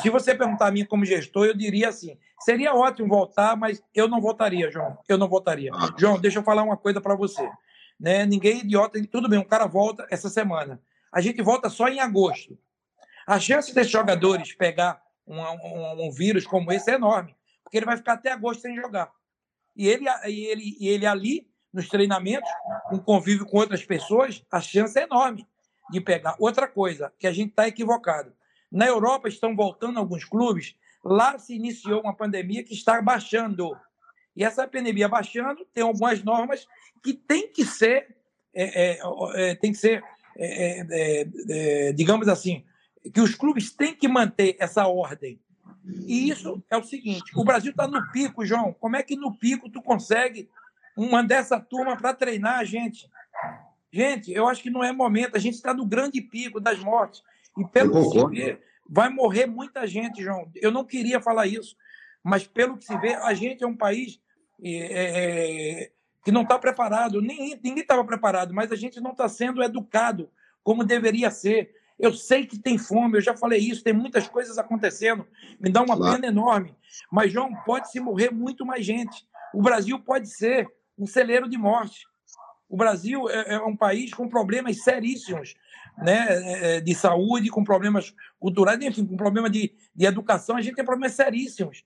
se você perguntar a mim como gestor, eu diria assim: seria ótimo voltar, mas eu não votaria, João. Eu não votaria. Ah. João, deixa eu falar uma coisa para você. Né? Ninguém é idiota, tudo bem, um cara volta essa semana. A gente volta só em agosto. A chance desses jogadores pegar um, um, um vírus como esse é enorme porque ele vai ficar até agosto sem jogar. E ele, e ele, e ele ali, nos treinamentos, com convívio com outras pessoas, a chance é enorme de pegar. Outra coisa, que a gente está equivocado. Na Europa estão voltando alguns clubes, lá se iniciou uma pandemia que está baixando. E essa pandemia baixando tem algumas normas que tem que ser, é, é, é, tem que ser, é, é, é, digamos assim, que os clubes têm que manter essa ordem. E isso é o seguinte: o Brasil está no pico, João. Como é que no pico tu consegue uma dessa turma para treinar a gente? Gente, eu acho que não é momento. A gente está no grande pico das mortes. E pelo que se vê, vai morrer muita gente, João. Eu não queria falar isso, mas pelo que se vê, a gente é um país é, que não está preparado. ninguém estava preparado, mas a gente não está sendo educado como deveria ser. Eu sei que tem fome, eu já falei isso, tem muitas coisas acontecendo, me dá uma claro. pena enorme. Mas, João, pode se morrer muito mais gente. O Brasil pode ser um celeiro de morte. O Brasil é, é um país com problemas seríssimos né, é, de saúde, com problemas culturais, enfim, com problemas de, de educação. A gente tem problemas seríssimos.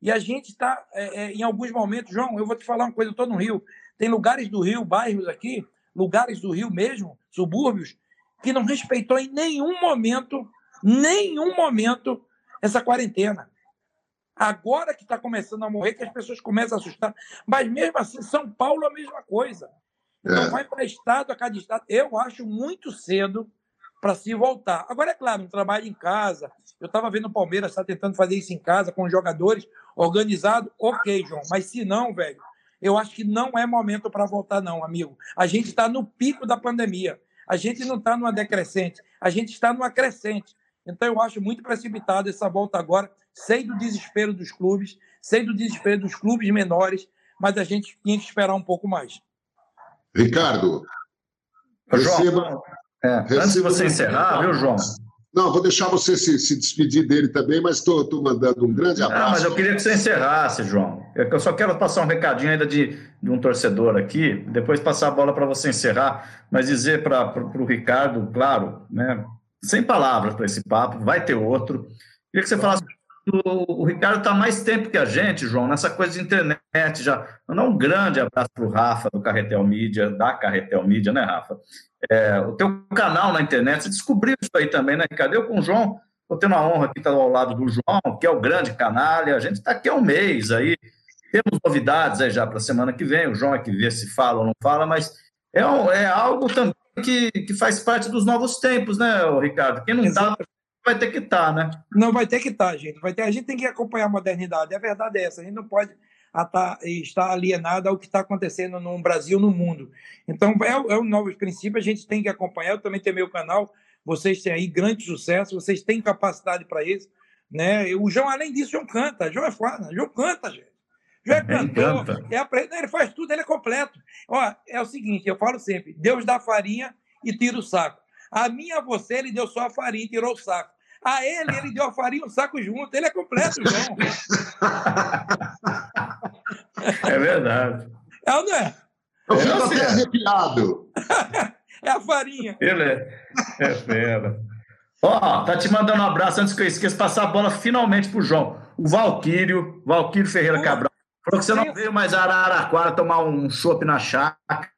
E a gente está, é, é, em alguns momentos, João, eu vou te falar uma coisa, eu estou no Rio, tem lugares do Rio, bairros aqui, lugares do Rio mesmo, subúrbios, que não respeitou em nenhum momento, nenhum momento, essa quarentena. Agora que está começando a morrer, que as pessoas começam a assustar. Mas mesmo assim, São Paulo é a mesma coisa. Então é. vai para estado a cada estado. Eu acho muito cedo para se voltar. Agora, é claro, um trabalho em casa. Eu estava vendo o Palmeiras está tentando fazer isso em casa com os jogadores organizado, ok, João. Mas se não, velho, eu acho que não é momento para voltar, não, amigo. A gente está no pico da pandemia. A gente não está numa decrescente, a gente está numa crescente. Então, eu acho muito precipitado essa volta agora. Sei do desespero dos clubes, sei do desespero dos clubes menores, mas a gente tinha que esperar um pouco mais. Ricardo, receba, é, antes de você encerrar, viu, João? Não, vou deixar você se, se despedir dele também, mas estou mandando um grande abraço. Ah, mas eu queria que você encerrasse, João. Eu só quero passar um recadinho ainda de, de um torcedor aqui, depois passar a bola para você encerrar, mas dizer para o Ricardo, claro, né, sem palavras para esse papo, vai ter outro. Queria que você falasse o, o Ricardo está mais tempo que a gente, João, nessa coisa de internet já. Mandar um grande abraço para o Rafa, do Carretel Mídia, da Carretel Mídia, né, Rafa? É, o teu canal na internet, você descobriu isso aí também, né, Ricardo? Eu com o João, estou tendo a honra aqui estar ao lado do João, que é o grande canalha, a gente está aqui há um mês aí, temos novidades aí já para a semana que vem, o João é que vê se fala ou não fala, mas é, um, é algo também que, que faz parte dos novos tempos, né, Ricardo? Quem não está vai ter que estar, tá, né? Não vai ter que estar, tá, gente. Vai ter, a gente tem que acompanhar a modernidade. A verdade é essa. A gente não pode estar alienado ao que está acontecendo no Brasil, no mundo. Então, é, é um novo princípio, a gente tem que acompanhar. Eu também tenho meu canal, vocês têm aí grande sucesso, vocês têm capacidade para isso. Né? O João, além disso, João canta. João é foda, João canta, gente. João é cantor, é apre... ele faz tudo, ele é completo. Ó, é o seguinte, eu falo sempre, Deus dá farinha e tira o saco. A minha a você, ele deu só a farinha e tirou o saco. A ele, ele deu a farinha e o saco junto. Ele é completo, João. É verdade. É ou não é? Eu fico é até arrepiado. é a farinha. Ele é, é fera. Ó, tá te mandando um abraço antes que eu esqueça passar a bola finalmente pro João. O Valquírio, Valquírio Ferreira Cabral. Falou que você não veio mais a Araraquara tomar um chopp na chácara.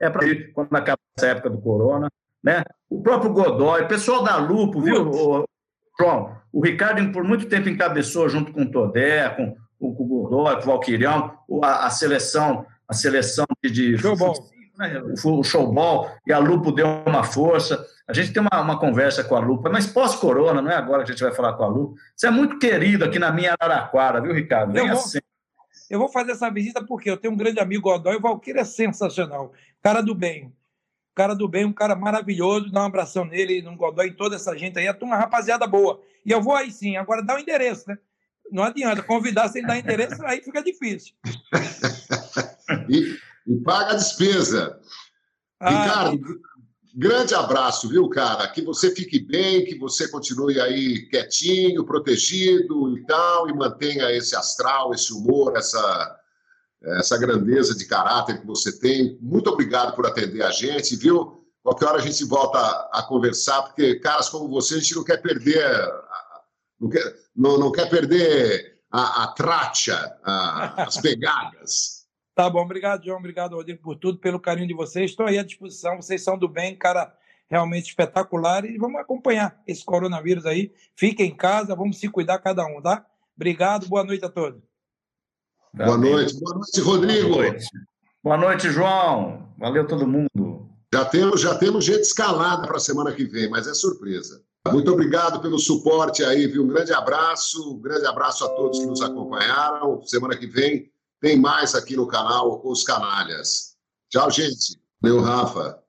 É para ir quando acabar essa época do corona né? O próprio Godoy, o pessoal da Lupo, viu, o, João? O Ricardo, por muito tempo, encabeçou junto com o Todé, com, o, com o Godoy, com o Valquirião, a, a seleção, a seleção de. de showball. Né? O, showball, e a Lupo deu uma força. A gente tem uma, uma conversa com a Lupo, mas pós-corona, não é agora que a gente vai falar com a Lupo. Você é muito querido aqui na minha Araraquara, viu, Ricardo? Vem eu assim. eu vou fazer essa visita porque eu tenho um grande amigo Godoy, o Valquírio é sensacional, cara do bem cara do bem, um cara maravilhoso, dá um abração nele, no Godoy, toda essa gente aí, é uma rapaziada boa. E eu vou aí sim, agora dá o endereço, né? Não adianta, convidar sem dar endereço, aí fica difícil. e, e, paga a despesa. Ah, Ricardo, grande abraço, viu, cara? Que você fique bem, que você continue aí quietinho, protegido e tal, e mantenha esse astral, esse humor, essa essa grandeza de caráter que você tem. Muito obrigado por atender a gente, viu? Qualquer hora a gente volta a, a conversar, porque caras como você, a gente não quer perder, não quer, não, não quer perder a, a tracha, a, as pegadas. Tá bom, obrigado, João, obrigado, Rodrigo, por tudo, pelo carinho de vocês. Estou aí à disposição, vocês são do bem, cara realmente espetacular e vamos acompanhar esse coronavírus aí. Fiquem em casa, vamos se cuidar cada um, tá? Obrigado, boa noite a todos. Boa noite. Boa noite, Rodrigo. Boa noite. Boa noite, João. Valeu todo mundo. Já temos, já temos gente escalada para a semana que vem, mas é surpresa. Muito obrigado pelo suporte aí, viu? Um grande abraço, um grande abraço a todos que nos acompanharam. Semana que vem tem mais aqui no canal Os Canalhas. Tchau, gente. Valeu, Rafa.